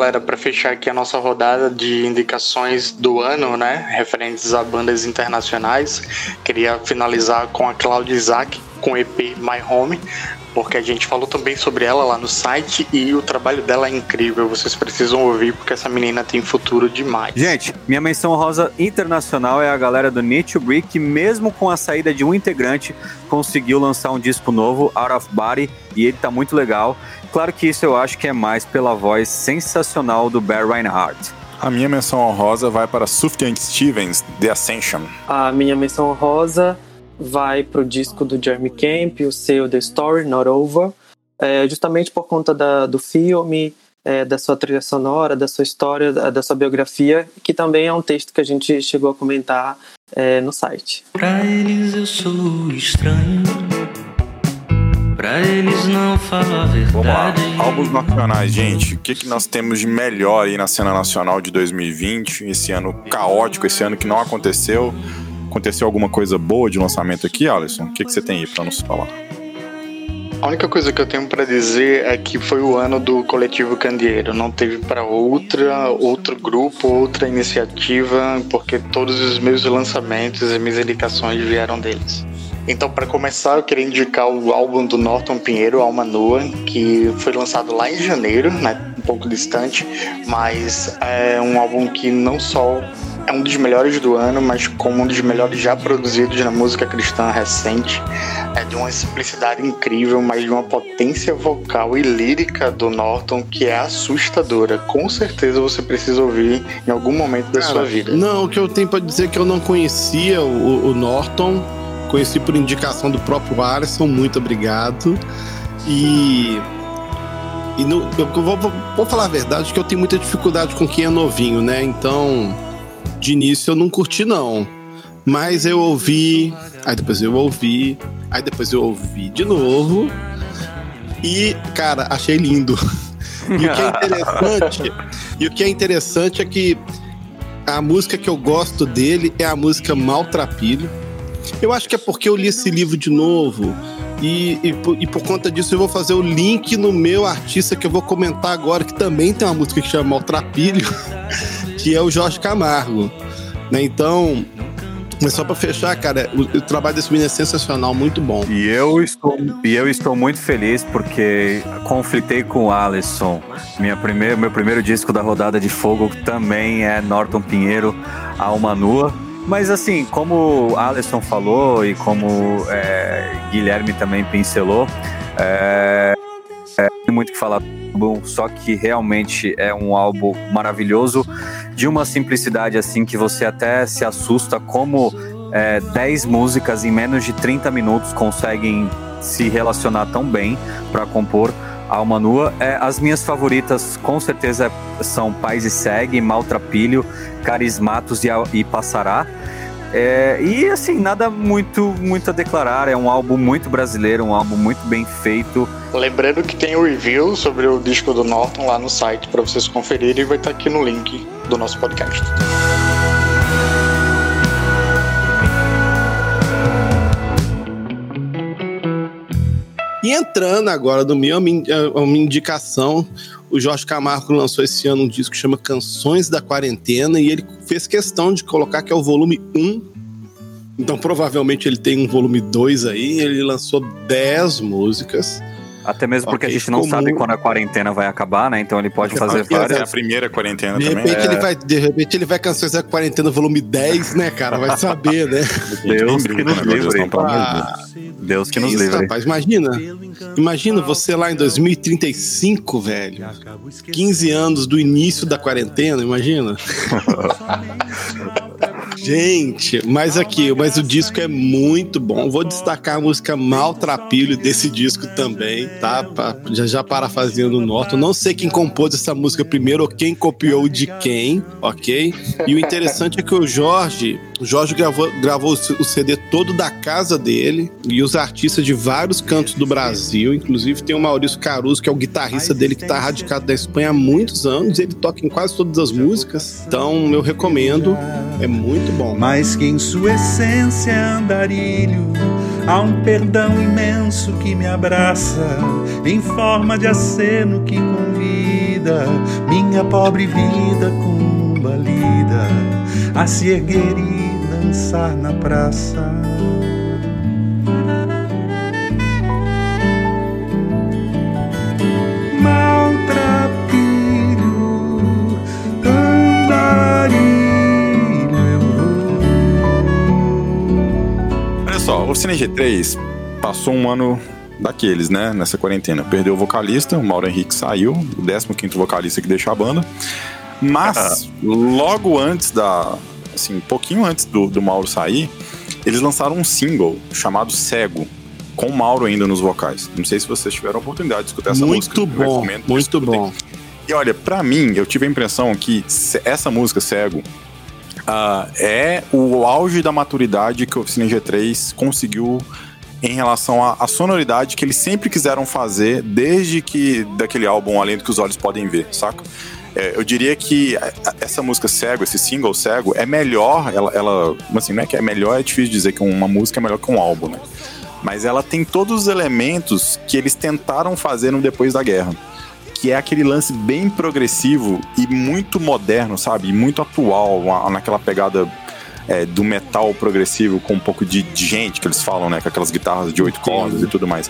C: Galera, para fechar aqui a nossa rodada de indicações do ano, né, referentes a bandas internacionais, queria finalizar com a Claudia Isaac com o EP My Home, porque a gente falou também sobre ela lá no site e o trabalho dela é incrível. Vocês precisam ouvir porque essa menina tem futuro demais.
B: Gente, minha menção rosa internacional é a galera do Need to Break, que mesmo com a saída de um integrante, conseguiu lançar um disco novo, Out of Body, e ele tá muito legal. Claro que isso eu acho que é mais pela voz sensacional do Bear Reinhardt.
A: A minha menção honrosa vai para Sufjan Stevens, The Ascension.
D: A minha menção rosa vai pro disco do Jeremy Camp, o seu The Story Not Over, é, justamente por conta da- do filme, é, da sua trilha sonora, da sua história, da, da sua biografia, que também é um texto que a gente chegou a comentar é, no site.
I: Pra eles eu sou estranho. Pra eles não falo a
A: Vamos lá,
I: verdade.
A: álbuns nacionais, gente. O que, que nós temos de melhor aí na cena nacional de 2020? Esse ano caótico, esse ano que não aconteceu. Aconteceu alguma coisa boa de lançamento aqui, Alisson? O que, que você tem aí pra nos falar?
C: A única coisa que eu tenho pra dizer é que foi o ano do coletivo Candeeiro. Não teve pra outra, outro grupo, outra iniciativa, porque todos os meus lançamentos e minhas indicações vieram deles. Então, para começar, eu queria indicar o álbum do Norton Pinheiro, Alma Nua, que foi lançado lá em janeiro, né, um pouco distante, mas é um álbum que não só é um dos melhores do ano, mas como um dos melhores já produzidos na música cristã recente. É de uma simplicidade incrível, mas de uma potência vocal e lírica do Norton que é assustadora. Com certeza você precisa ouvir em algum momento da
E: Cara,
C: sua vida.
E: Não, o que eu tenho pra dizer é que eu não conhecia o, o Norton, conheci por indicação do próprio Alisson, muito obrigado. E. E no- eu vou, vou- vou falar a verdade que eu tenho muita dificuldade com quem é novinho, né? Então, de início eu não curti, não. Mas eu ouvi, aí depois eu ouvi, aí depois eu ouvi de novo. E, cara, achei lindo. E o que é interessante, e o que é interessante é que a música que eu gosto dele é a música Maltrapilho. Eu acho que é porque eu li esse livro de novo. E, e, por, e por conta disso eu vou fazer o link no meu artista que eu vou comentar agora, que também tem uma música que chama Maltrapilho, que é o Jorge Camargo. Né? Então, mas só pra fechar, cara, o, o trabalho desse menino é sensacional, muito bom.
B: E eu estou, e eu estou muito feliz porque conflitei com o Alisson. Minha primeira, meu primeiro disco da rodada de fogo também é Norton Pinheiro, Alma Nua. Mas assim, como o Alisson falou e como é, Guilherme também pincelou, é, é, tem muito que falar. Bom, só que realmente é um álbum maravilhoso, de uma simplicidade assim que você até se assusta como é, 10 músicas em menos de 30 minutos conseguem se relacionar tão bem para compor Alma Nua. É, as minhas favoritas, com certeza, são Paz e Segue, Maltrapilho, Carismatos e, e Passará. É, e assim, nada muito, muito a declarar. É um álbum muito brasileiro, um álbum muito bem feito.
C: Lembrando que tem o review sobre o disco do Norton lá no site para vocês conferirem e vai estar aqui no link do nosso podcast.
E: E entrando agora no meu, a minha indicação, o Jorge Camargo lançou esse ano um disco que chama Canções da Quarentena e ele fez questão de colocar que é o volume 1. Então provavelmente ele tem um volume 2 aí, ele lançou 10 músicas.
B: Até mesmo porque
E: Ok,
B: a gente não sabe
E: muito-
B: quando a quarentena vai acabar, né? Então ele pode fazer
E: Exato.
A: É a
B: várias.
A: primeira quarentena
E: De
A: também.
E: repente,
A: é.
E: ele vai, de repente ele vai Canções da Quarentena volume 10, né, cara? Vai saber, né?
B: Deus que nos
A: o negócio,
B: livre.
A: Deus.
B: Deus que nos
E: isso,
B: livre.
E: rapaz, imagina. Imagina você lá em 2035, velho. 15 anos do início da quarentena, imagina. Gente, mas aqui, mas o disco é muito bom. Vou destacar a música Maltrapilho desse disco também, tá? Já, já parafraseando o Norton. Não sei quem compôs essa música primeiro ou quem copiou de quem, ok? E o interessante é que o Jorge, o Jorge gravou, gravou o CD todo da casa dele e os artistas de vários cantos do Brasil. Inclusive tem o Maurício Caruso, que é o guitarrista dele que tá radicado na Espanha há muitos anos. Ele toca em quase todas as músicas. Então eu recomendo. É muito bom.
J: Mas que em sua essência andarilho há um perdão imenso que me abraça em forma de aceno que convida minha pobre vida combalida a se erguer dançar na praça. Maltrapilho, andarilho eu vou.
A: Olha só, o Cine G3 passou um ano daqueles, né? Nessa quarentena. Perdeu o vocalista, o Mauro Henrique saiu, o 15 vocalista que deixou a banda. Mas, logo antes da. Assim, um pouquinho antes do, do Mauro sair, eles lançaram um single chamado Cego, com o Mauro ainda nos vocais. Não sei se vocês tiveram a oportunidade de escutar essa música.
E: Muito
A: eu
E: bom,
A: recomendo que
E: muito bom.
A: E olha, pra mim, eu tive a impressão que essa música, Cego, ah, é o auge da maturidade que o Oficina G3 conseguiu em relação à, à sonoridade que eles sempre quiseram fazer desde que daquele álbum Além do que os Olhos Podem Ver, saca? É, eu diria que essa música Cego, esse single Cego, é melhor, ela, ela assim, não é que é melhor, é difícil dizer que uma música é melhor que um álbum, né? Mas ela tem todos os elementos que eles tentaram fazer no Depois da Guerra que é aquele lance bem progressivo e muito moderno, sabe? E muito atual, naquela pegada é, do metal progressivo com um pouco de, de gente que eles falam, né? Com aquelas guitarras de oito cordas e tudo mais.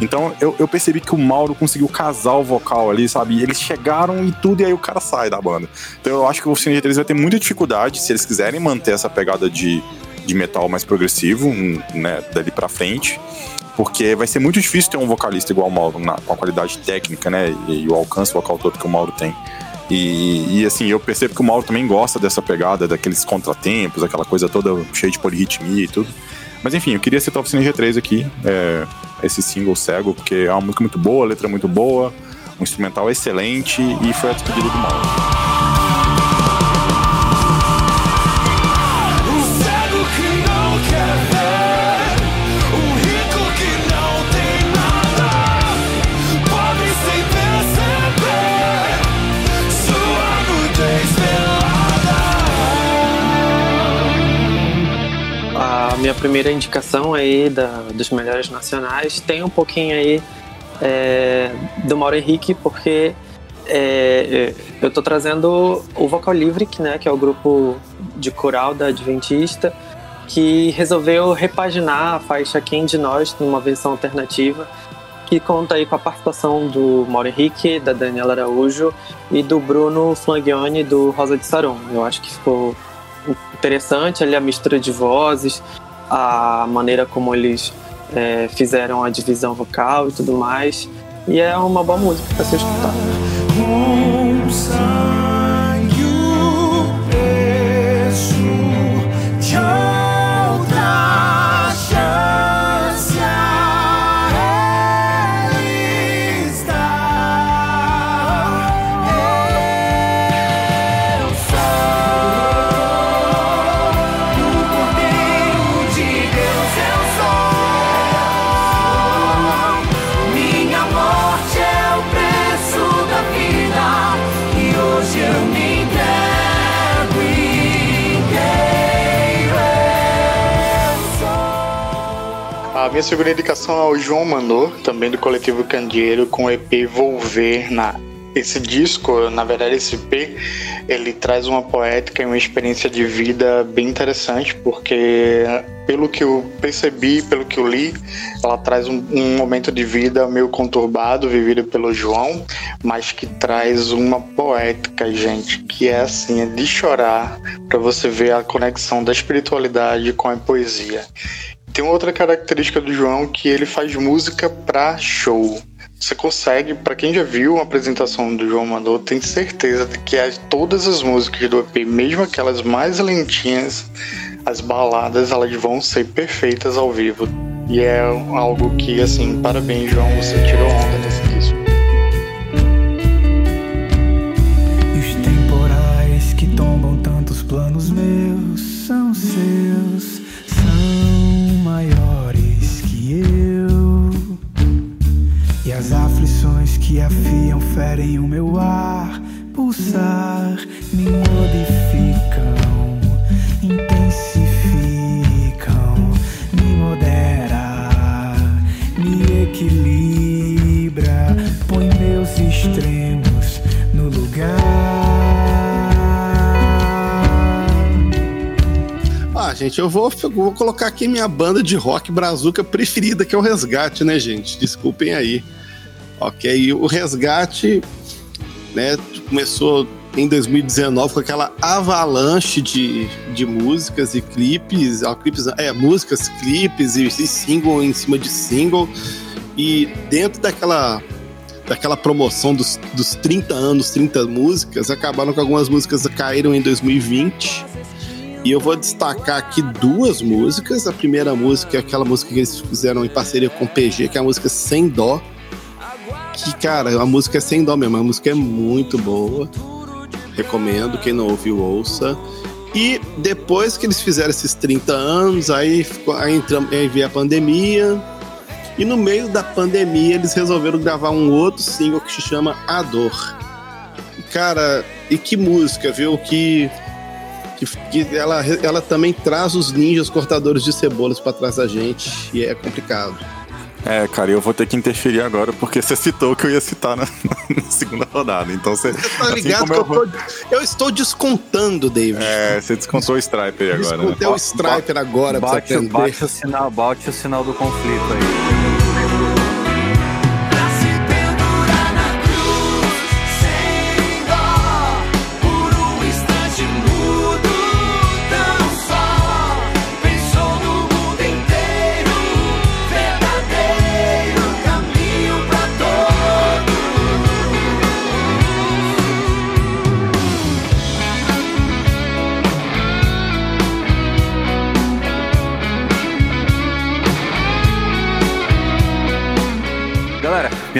A: Então eu, eu percebi que o Mauro conseguiu casar o vocal ali, sabe? Eles chegaram e tudo, e aí o cara sai da banda. Então eu acho que o Cine G3 vai ter muita dificuldade se eles quiserem manter essa pegada de, de metal mais progressivo, né? Dali pra frente porque vai ser muito difícil ter um vocalista igual o Mauro, na- com a qualidade técnica, né, e, e o alcance vocal todo que o Mauro tem. E, e, assim, eu percebo que o Mauro também gosta dessa pegada, daqueles contratempos, aquela coisa toda cheia de polirritmia e tudo. Mas enfim, eu queria citar o Oficina G3 aqui, é, esse single cego, porque é uma música muito boa, letra muito boa, um instrumental excelente e foi a despedida do Mauro.
D: Minha primeira indicação aí da, dos melhores nacionais tem um pouquinho aí é, do Mauro Henrique, porque é, eu tô trazendo o Vocal Livre, que, né, que é o grupo de coral da Adventista, que resolveu repaginar a faixa Quem de Nós numa versão alternativa, que conta aí com a participação do Mauro Henrique, da Daniela Araújo e do Bruno Flangione do Rosa de Saron. Eu acho que ficou interessante ali a mistura de vozes, a maneira como eles é, fizeram a divisão vocal e tudo mais. E é uma boa música para ser escutada.
C: Minha segunda indicação é o João Manor, também do coletivo Candeeiro, com o EP Volver na esse disco, na verdade esse EP, ele traz uma poética e uma experiência de vida bem interessante, porque pelo que eu percebi, pelo que eu li, ela traz um, um momento de vida meio conturbado, vivido pelo João, mas que traz uma poética, gente, que é assim, é de chorar, para você ver a conexão da espiritualidade com a poesia. Tem outra característica do João que ele faz música pra show. Você consegue, pra quem já viu uma apresentação do João Mandou, tem certeza de que as, todas as músicas do EP, mesmo aquelas mais lentinhas, as baladas, elas vão ser perfeitas ao vivo. E é algo que, assim, parabéns, João, você tirou onda nesse
G: ferem o meu ar, pulsar, me modificam, intensificam, me modera, me equilibra, põe meus extremos no lugar.
E: Ah, gente, eu vou, vou colocar aqui minha banda de rock brazuca preferida, que é o Resgate, né, gente? Desculpem aí. Ok, e o Resgate, né, começou em 2019 com aquela avalanche de, de músicas e clipes, ó, clipes, é, músicas, clipes e, e single em cima de single. E dentro daquela daquela promoção dos, dos 30 anos, 30 músicas, acabaram com algumas músicas caíram em 2020. E eu vou destacar aqui duas músicas. A primeira música é aquela música que eles fizeram em parceria com o PG, que é a música Sem Dó. Que, cara, a música é sem dó mesmo. A música é muito boa. Recomendo. Quem não ouviu, ouça. E depois que eles fizeram esses 30 anos, aí, ficou, aí, entramos, aí veio a pandemia. E no meio da pandemia, eles resolveram gravar um outro single que se chama A Dor. Cara, e que música, viu? Que que, que ela, ela também traz os ninjas cortadores de cebolas pra trás da gente e é complicado.
A: É, cara, eu vou ter que interferir agora porque você citou que eu ia citar na, na segunda rodada. Então você.
E: Tá ligado que eu, tô- eu estou descontando, David.
A: É, você descontou o Striper aí agora. Né?
E: Descontei o Striper agora pra você
B: Bate, bate o sinal, bate o sinal do conflito aí.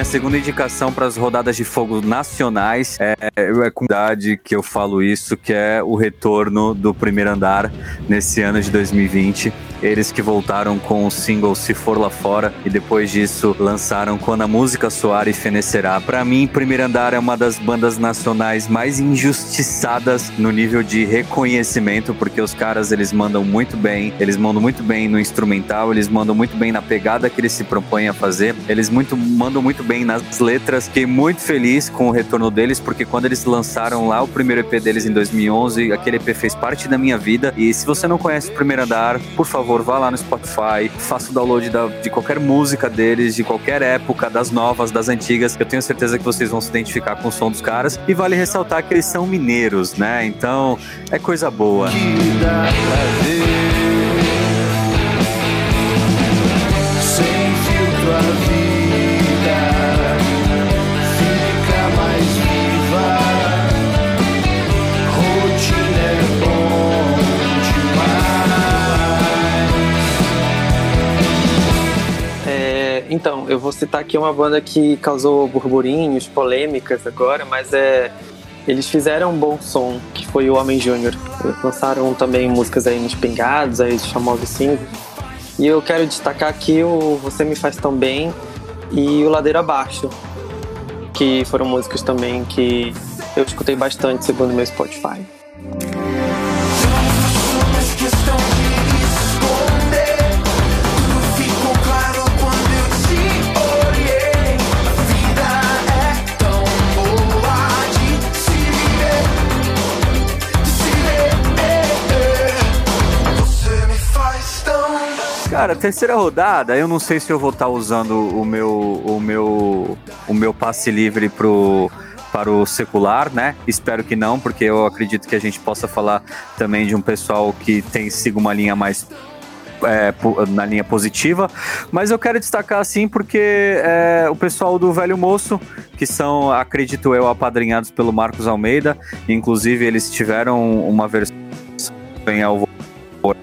B: Minha segunda indicação para as rodadas de fogo nacionais é, é com idade que eu falo isso, que é o retorno do primeiro andar nesse ano de 2020. Eles que voltaram com o single Se For Lá Fora e depois disso lançaram Quando a Música Soar e Fenecerá. Para mim, Primeiro Andar é uma das bandas nacionais mais injustiçadas no nível de reconhecimento, porque os caras eles mandam muito bem, eles mandam muito bem no instrumental, eles mandam muito bem na pegada que eles se propõem a fazer, eles muito, mandam muito bem nas letras. Fiquei muito feliz com o retorno deles, porque quando eles lançaram lá o primeiro EP deles em 2011, aquele EP fez parte da minha vida. E se você não conhece o Primeiro Andar, por favor, vá lá no Spotify, faça o download da- de qualquer música deles, de qualquer época, das novas, das antigas. Eu tenho certeza que vocês vão se identificar com o som dos caras. E vale ressaltar que eles são mineiros, né? Então é coisa boa.
G: Sem
D: eu vou citar aqui uma banda que causou burburinhos, polêmicas agora, mas é. Eles fizeram um bom som, que foi o Homem Júnior. Lançaram também músicas aí nos pingados, aí os famosos. E eu quero destacar aqui o Você Me Faz Tão Bem e o Ladeira Abaixo, que foram músicas também que eu escutei bastante segundo meu Spotify.
B: Cara, terceira rodada, eu não sei se eu vou estar usando o meu, o meu, o meu passe livre pro para o secular, né? Espero que não, porque eu acredito que a gente possa falar também de um pessoal que tem siga uma linha mais é, na linha positiva, mas eu quero destacar assim porque é, o pessoal do Velho Moço, que são, acredito eu, apadrinhados pelo Marcos Almeida, inclusive eles tiveram uma versão em ao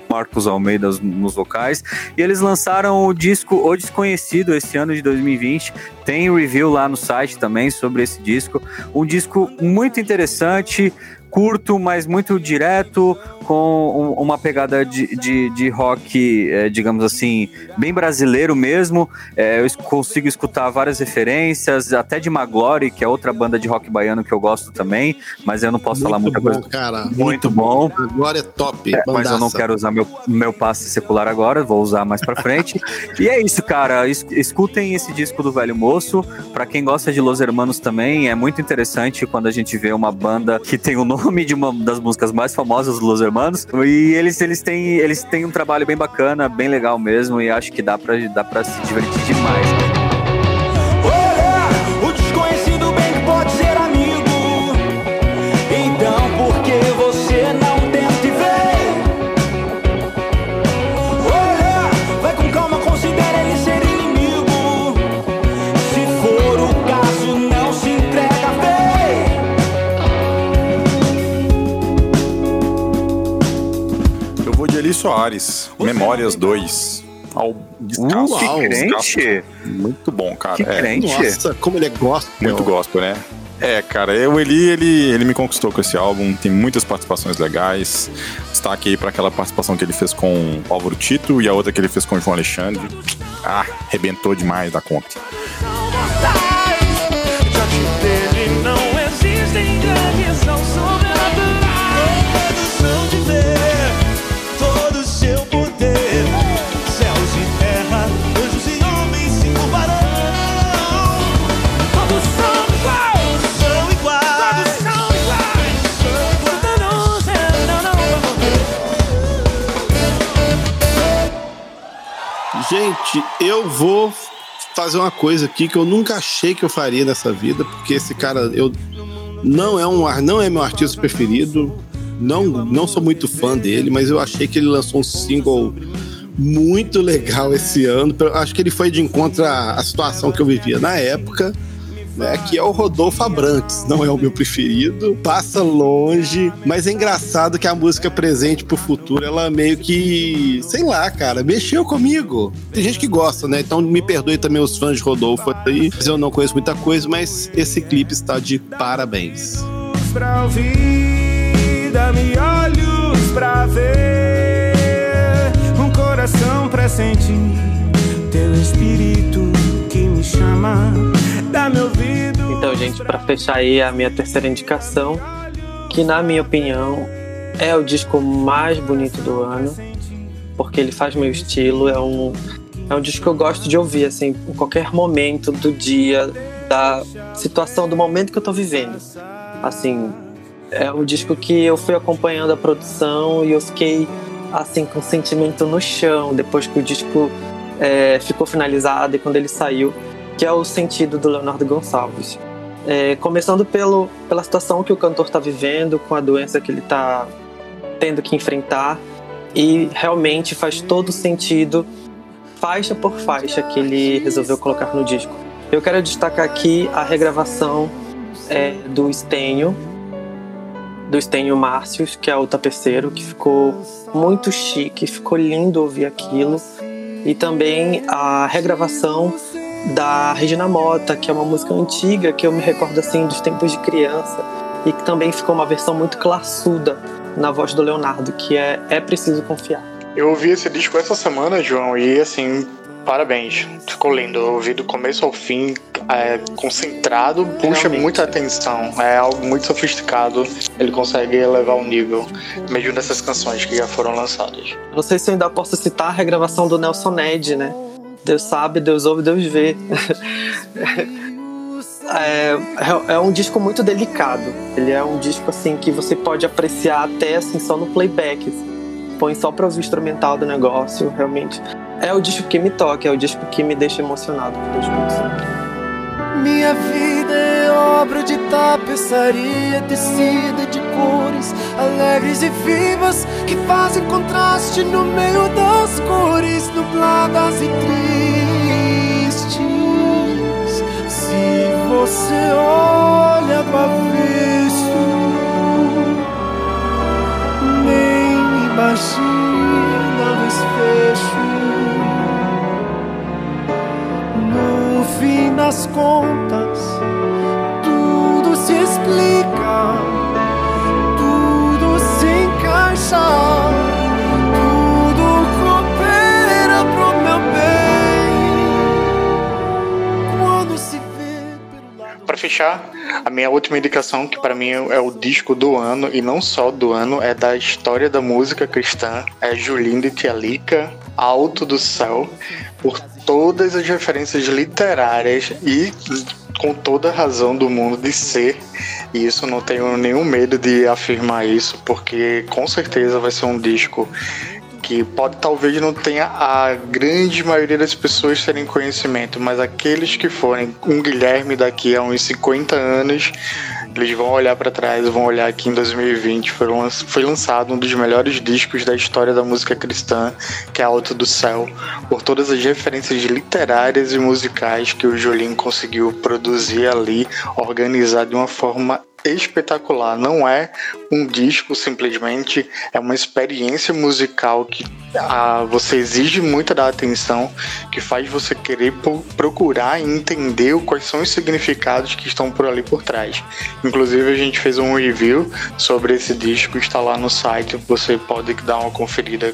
B: Marcos Almeida nos vocais. E eles lançaram o disco O Desconhecido esse ano de 2020. Tem review lá no site também sobre esse disco. Um disco muito interessante, curto, mas muito direto, com um- uma pegada de, de, de rock, eh, digamos assim, bem brasileiro mesmo. Eh, eu consigo escutar várias referências, até de Maglore, que é outra banda de rock baiano que eu gosto também, mas eu não posso falar
E: Muito
B: muita
E: bom,
B: coisa.
E: cara.
B: Muito bom.
E: Agora é top.
B: É, mas eu não quero usar meu, meu passe secular agora, vou usar mais pra frente. e é isso, cara. Es- escutem esse disco do Velho Moço. Pra quem gosta de Los Hermanos também, é muito interessante quando a gente vê uma banda que tem o nome de uma das músicas mais famosas dos Los Hermanos. E eles, eles, têm, eles têm um trabalho bem bacana, bem legal mesmo. E acho que dá pra, dá pra se divertir demais.
A: Eli Soares, Memórias 2. Ao descasso.
B: Que crente!
A: Muito bom, cara.
B: Que
A: é,
B: crente!
E: Nossa, como ele é gospel.
A: Muito gospel, né? É, cara, eu, o Eli, ele, ele me conquistou com esse álbum, tem muitas participações legais. Destaque aí pra aquela participação que ele fez com o Álvaro Tito e a outra que ele fez com o João Alexandre. Ah, arrebentou demais da conta.
E: Eu vou fazer uma coisa aqui que eu nunca achei que eu faria nessa vida, porque esse cara eu não é um não é meu artista preferido, não não sou muito fã dele, mas eu achei que ele lançou um single muito legal esse ano. Acho que ele foi de encontro à situação que eu vivia na época. Né, que é o Rodolfo Abrantes, não é o meu preferido, passa longe, mas é engraçado que a música presente pro futuro, ela meio que, sei lá, cara, mexeu comigo. Tem gente que gosta, né? Então me perdoe também os fãs de Rodolfo aí, eu não conheço muita coisa, mas esse clipe está de parabéns.
G: pra dá-me olhos pra ver, um coração teu espírito que me chama.
D: Então, gente, pra fechar aí a minha terceira indicação, que na minha opinião é o disco mais bonito do ano, porque ele faz meu estilo, é um é um disco que eu gosto de ouvir assim, em qualquer momento do dia, da situação, do momento que eu tô vivendo. Assim, é um disco que eu fui acompanhando a produção e eu fiquei assim com sentimento no chão depois que o disco é, ficou finalizado e quando ele saiu, que é o sentido do Leonardo Gonçalves. É, começando pelo, pela situação que o cantor está vivendo, com a doença que ele está tendo que enfrentar, e realmente faz todo sentido, faixa por faixa, que ele resolveu colocar no disco. Eu quero destacar aqui a regravação é, do Estenho, do Estenho Márcios, que é o tapeceiro, que ficou muito chique, ficou lindo ouvir aquilo. E também a regravação da Regina Mota, que é uma música antiga que eu me recordo assim dos tempos de criança e que também ficou uma versão muito classuda na voz do Leonardo, que é É Preciso Confiar.
C: Eu ouvi esse disco essa semana, João, e assim, parabéns. Ficou lindo. Eu ouvi do começo ao fim, é, concentrado, puxa
D: Realmente.
C: muita atenção. É algo muito sofisticado. Ele consegue elevar o nível, mesmo dessas canções que já foram lançadas.
D: Não sei se eu ainda posso citar a regravação do Nelson Ned, né? Deus sabe, Deus ouve, Deus vê. é, é um disco muito delicado. Ele é um disco assim que você pode apreciar até assim só no playback. Põe só para ouvir o instrumental do negócio, realmente é o disco que me toca, é o disco que me deixa emocionado por 2005.
G: Minha vida é obra de tapeçaria tecida de cores alegres e vivas que fazem contraste no meio das cores nubladas e tristes. Se você olha do avesso, nem imagina o desfecho. Fim das contas, tudo se explica, tudo se encaixa, tudo coopera pro meu bem. Quando se vê.
C: Pra fechar, a minha última indicação, que pra mim é o disco do ano, e não só do ano, é da história da música cristã, é Julinda e Tialica, Alto do Céu, por todas as referências literárias e com toda a razão do mundo de ser. E isso não tenho nenhum medo de afirmar isso, porque com certeza vai ser um disco que pode talvez não tenha a grande maioria das pessoas terem conhecimento, mas aqueles que forem um Guilherme daqui a uns 50 anos, eles vão olhar para trás, vão olhar que em 2020 foi, lan- foi lançado um dos melhores discos da história da música cristã, que é Alto do Céu, por todas as referências literárias e musicais que o Jolim conseguiu produzir ali, organizar de uma forma espetacular. Não é um disco simplesmente, é uma experiência musical que ah, você exige muita da atenção, que faz você querer procurar e entender quais são os significados que estão por ali por trás. Inclusive a gente fez um review sobre esse disco, está lá no site, você pode dar uma conferida.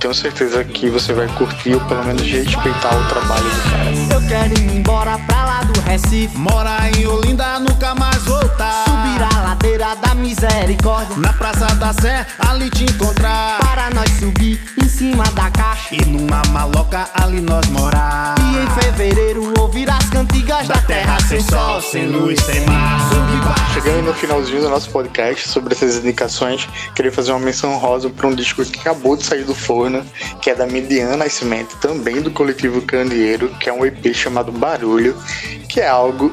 C: Tenho certeza que você vai curtir ou pelo menos respeitar o trabalho do cara.
G: Eu quero ir embora pra lá do Recife.
K: Morar em Olinda, nunca mais voltar.
G: Subir a ladeira da misericórdia.
K: Na Praça da Sé, ali te encontrar.
G: Para nós subir em cima da caixa.
K: E numa maloca, ali nós morar.
G: E em fevereiro ouvir as cantigas da,
K: Da terra sem sol, sem luz, sem mar.
C: Chegando no finalzinho do nosso podcast sobre essas indicações, queria fazer uma menção rosa para um disco que acabou de sair do forno, que é da Midian Nascimento, também do coletivo Candeeiro, que é um EP chamado Barulho, que é algo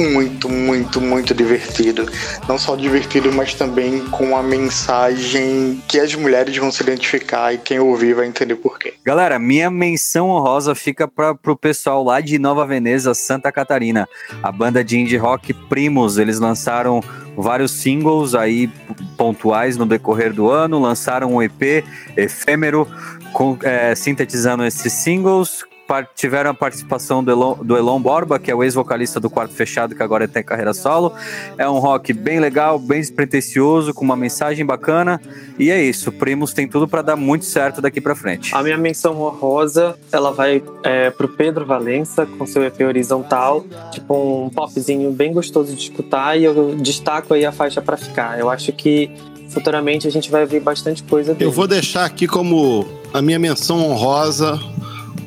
C: muito, muito, muito divertido. Não só divertido, mas também com uma mensagem que as mulheres vão se identificar e quem ouvir vai entender por quê.
B: Galera, minha menção honrosa fica para pro pessoal lá de Nova Veneza, Santa Catarina. A banda de indie rock Primos, eles lançaram vários singles aí pontuais no decorrer do ano, lançaram um EP efêmero com- é, sintetizando esses singles. Tiveram a participação do Elon, do Elon Borba, que é o ex-vocalista do Quarto Fechado, que agora tem carreira solo. É um rock bem legal, bem despretensioso, com uma mensagem bacana. E é isso, Primos tem tudo para dar muito certo daqui para frente.
D: A minha menção honrosa, ela vai é, pro Pedro Valença, com seu EP horizontal, tipo um popzinho bem gostoso de escutar, e eu destaco aí a faixa pra ficar. Eu acho que futuramente a gente vai ver bastante coisa dele.
E: Eu vou deixar aqui como a minha menção honrosa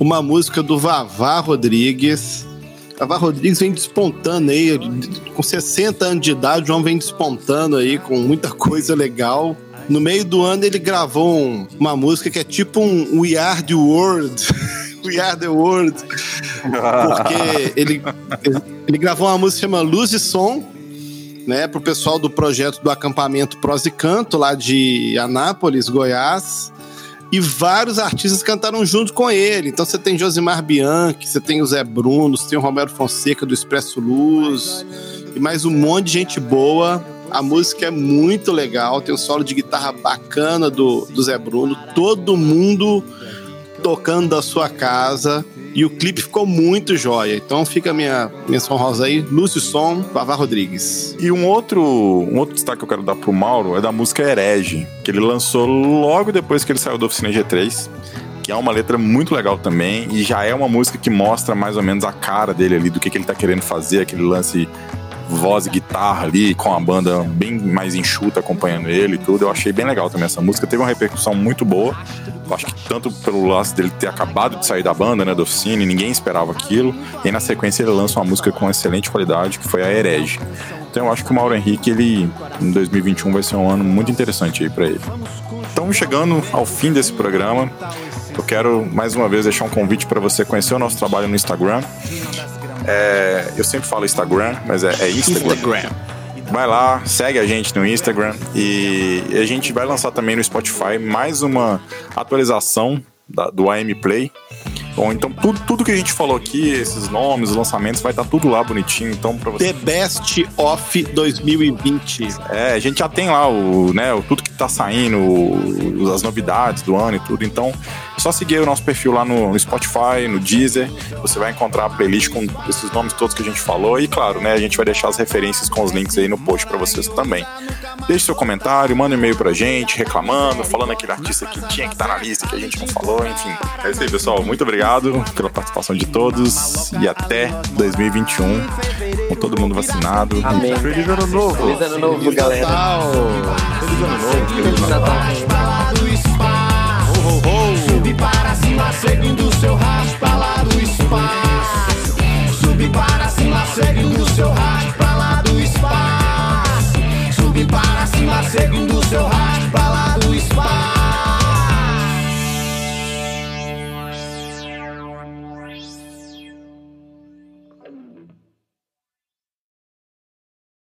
E: uma música do Vavá Rodrigues. Vavá Rodrigues vem despontando aí, com 60 anos de idade, o homem vem despontando aí com muita coisa legal. No meio do ano ele gravou um- uma música que é tipo um We Are the World. We Are the World. Porque ele, ele, gravou uma música que chama Luz e Som, né, pro pessoal do projeto do acampamento Pros e Canto, lá de Anápolis, Goiás. E vários artistas cantaram junto com ele. Então você tem Josimar Bianchi, você tem o Zé Bruno, você tem o Romero Fonseca do Expresso Luz, e mais um monte de gente boa. A música é muito legal, tem um solo de guitarra bacana do, do Zé Bruno. Todo mundo tocando da sua casa. E o clipe ficou muito jóia. Então fica a minha menção rosa aí, Lúcio Som, Vavá Rodrigues.
A: E um outro, um outro destaque que eu quero dar pro Mauro é da música Herege, que ele lançou logo depois que ele saiu da oficina G3, que é uma letra muito legal também, e já é uma música que mostra mais ou menos a cara dele ali, do que, que ele tá querendo fazer, aquele lance voz e guitarra ali, com a banda bem mais enxuta acompanhando ele e tudo. Eu achei bem legal também essa música. Teve uma repercussão muito boa. Eu acho que tanto pelo lance dele ter acabado de sair da banda, né, da oficina, ninguém esperava aquilo. E aí, na sequência ele lança uma música com excelente qualidade, que foi a Herege. Então eu acho que o Mauro Henrique, ele, em 2021, vai ser um ano muito interessante aí pra ele. Estamos chegando ao fim desse programa. eu quero mais uma vez deixar um convite para você conhecer o nosso trabalho no Instagram. É, eu sempre falo Instagram, mas é, é Instagram.
E: Instagram.
A: Vai lá, segue a gente no Instagram e a gente vai lançar também no Spotify mais uma atualização da- do AM Play. Bom, então tudo, tudo que a gente falou aqui, esses nomes, os lançamentos, vai estar tudo lá bonitinho. Então, para você.
E: The Best of 2020.
A: É, a gente já tem lá o, né, o tudo que tá saindo, as novidades do ano e tudo. Então, é só seguir o nosso perfil lá no, no Spotify, no Deezer. Você vai encontrar a playlist com esses nomes todos que a gente falou. E claro, né, a gente vai deixar as referências com os links aí no post para vocês também. Deixe seu comentário, manda um e-mail pra gente, reclamando, falando aquele artista que tinha que estar na lista, que a gente não falou, enfim. É isso aí, pessoal. Muito obrigado obrigado pela participação de todos e até 2021 com todo mundo vacinado.
D: Amém.
A: Feliz ano novo.
D: Feliz ano novo, Feliz galera. novo!
A: Feliz ano novo. Feliz Natal. Ho,
K: ho, ho. Subi para cima seguindo seu rastro lá do espaço. Subi para cima seguindo seu rastro lá do espaço. Subi para cima seguindo seu rastro lá do espaço.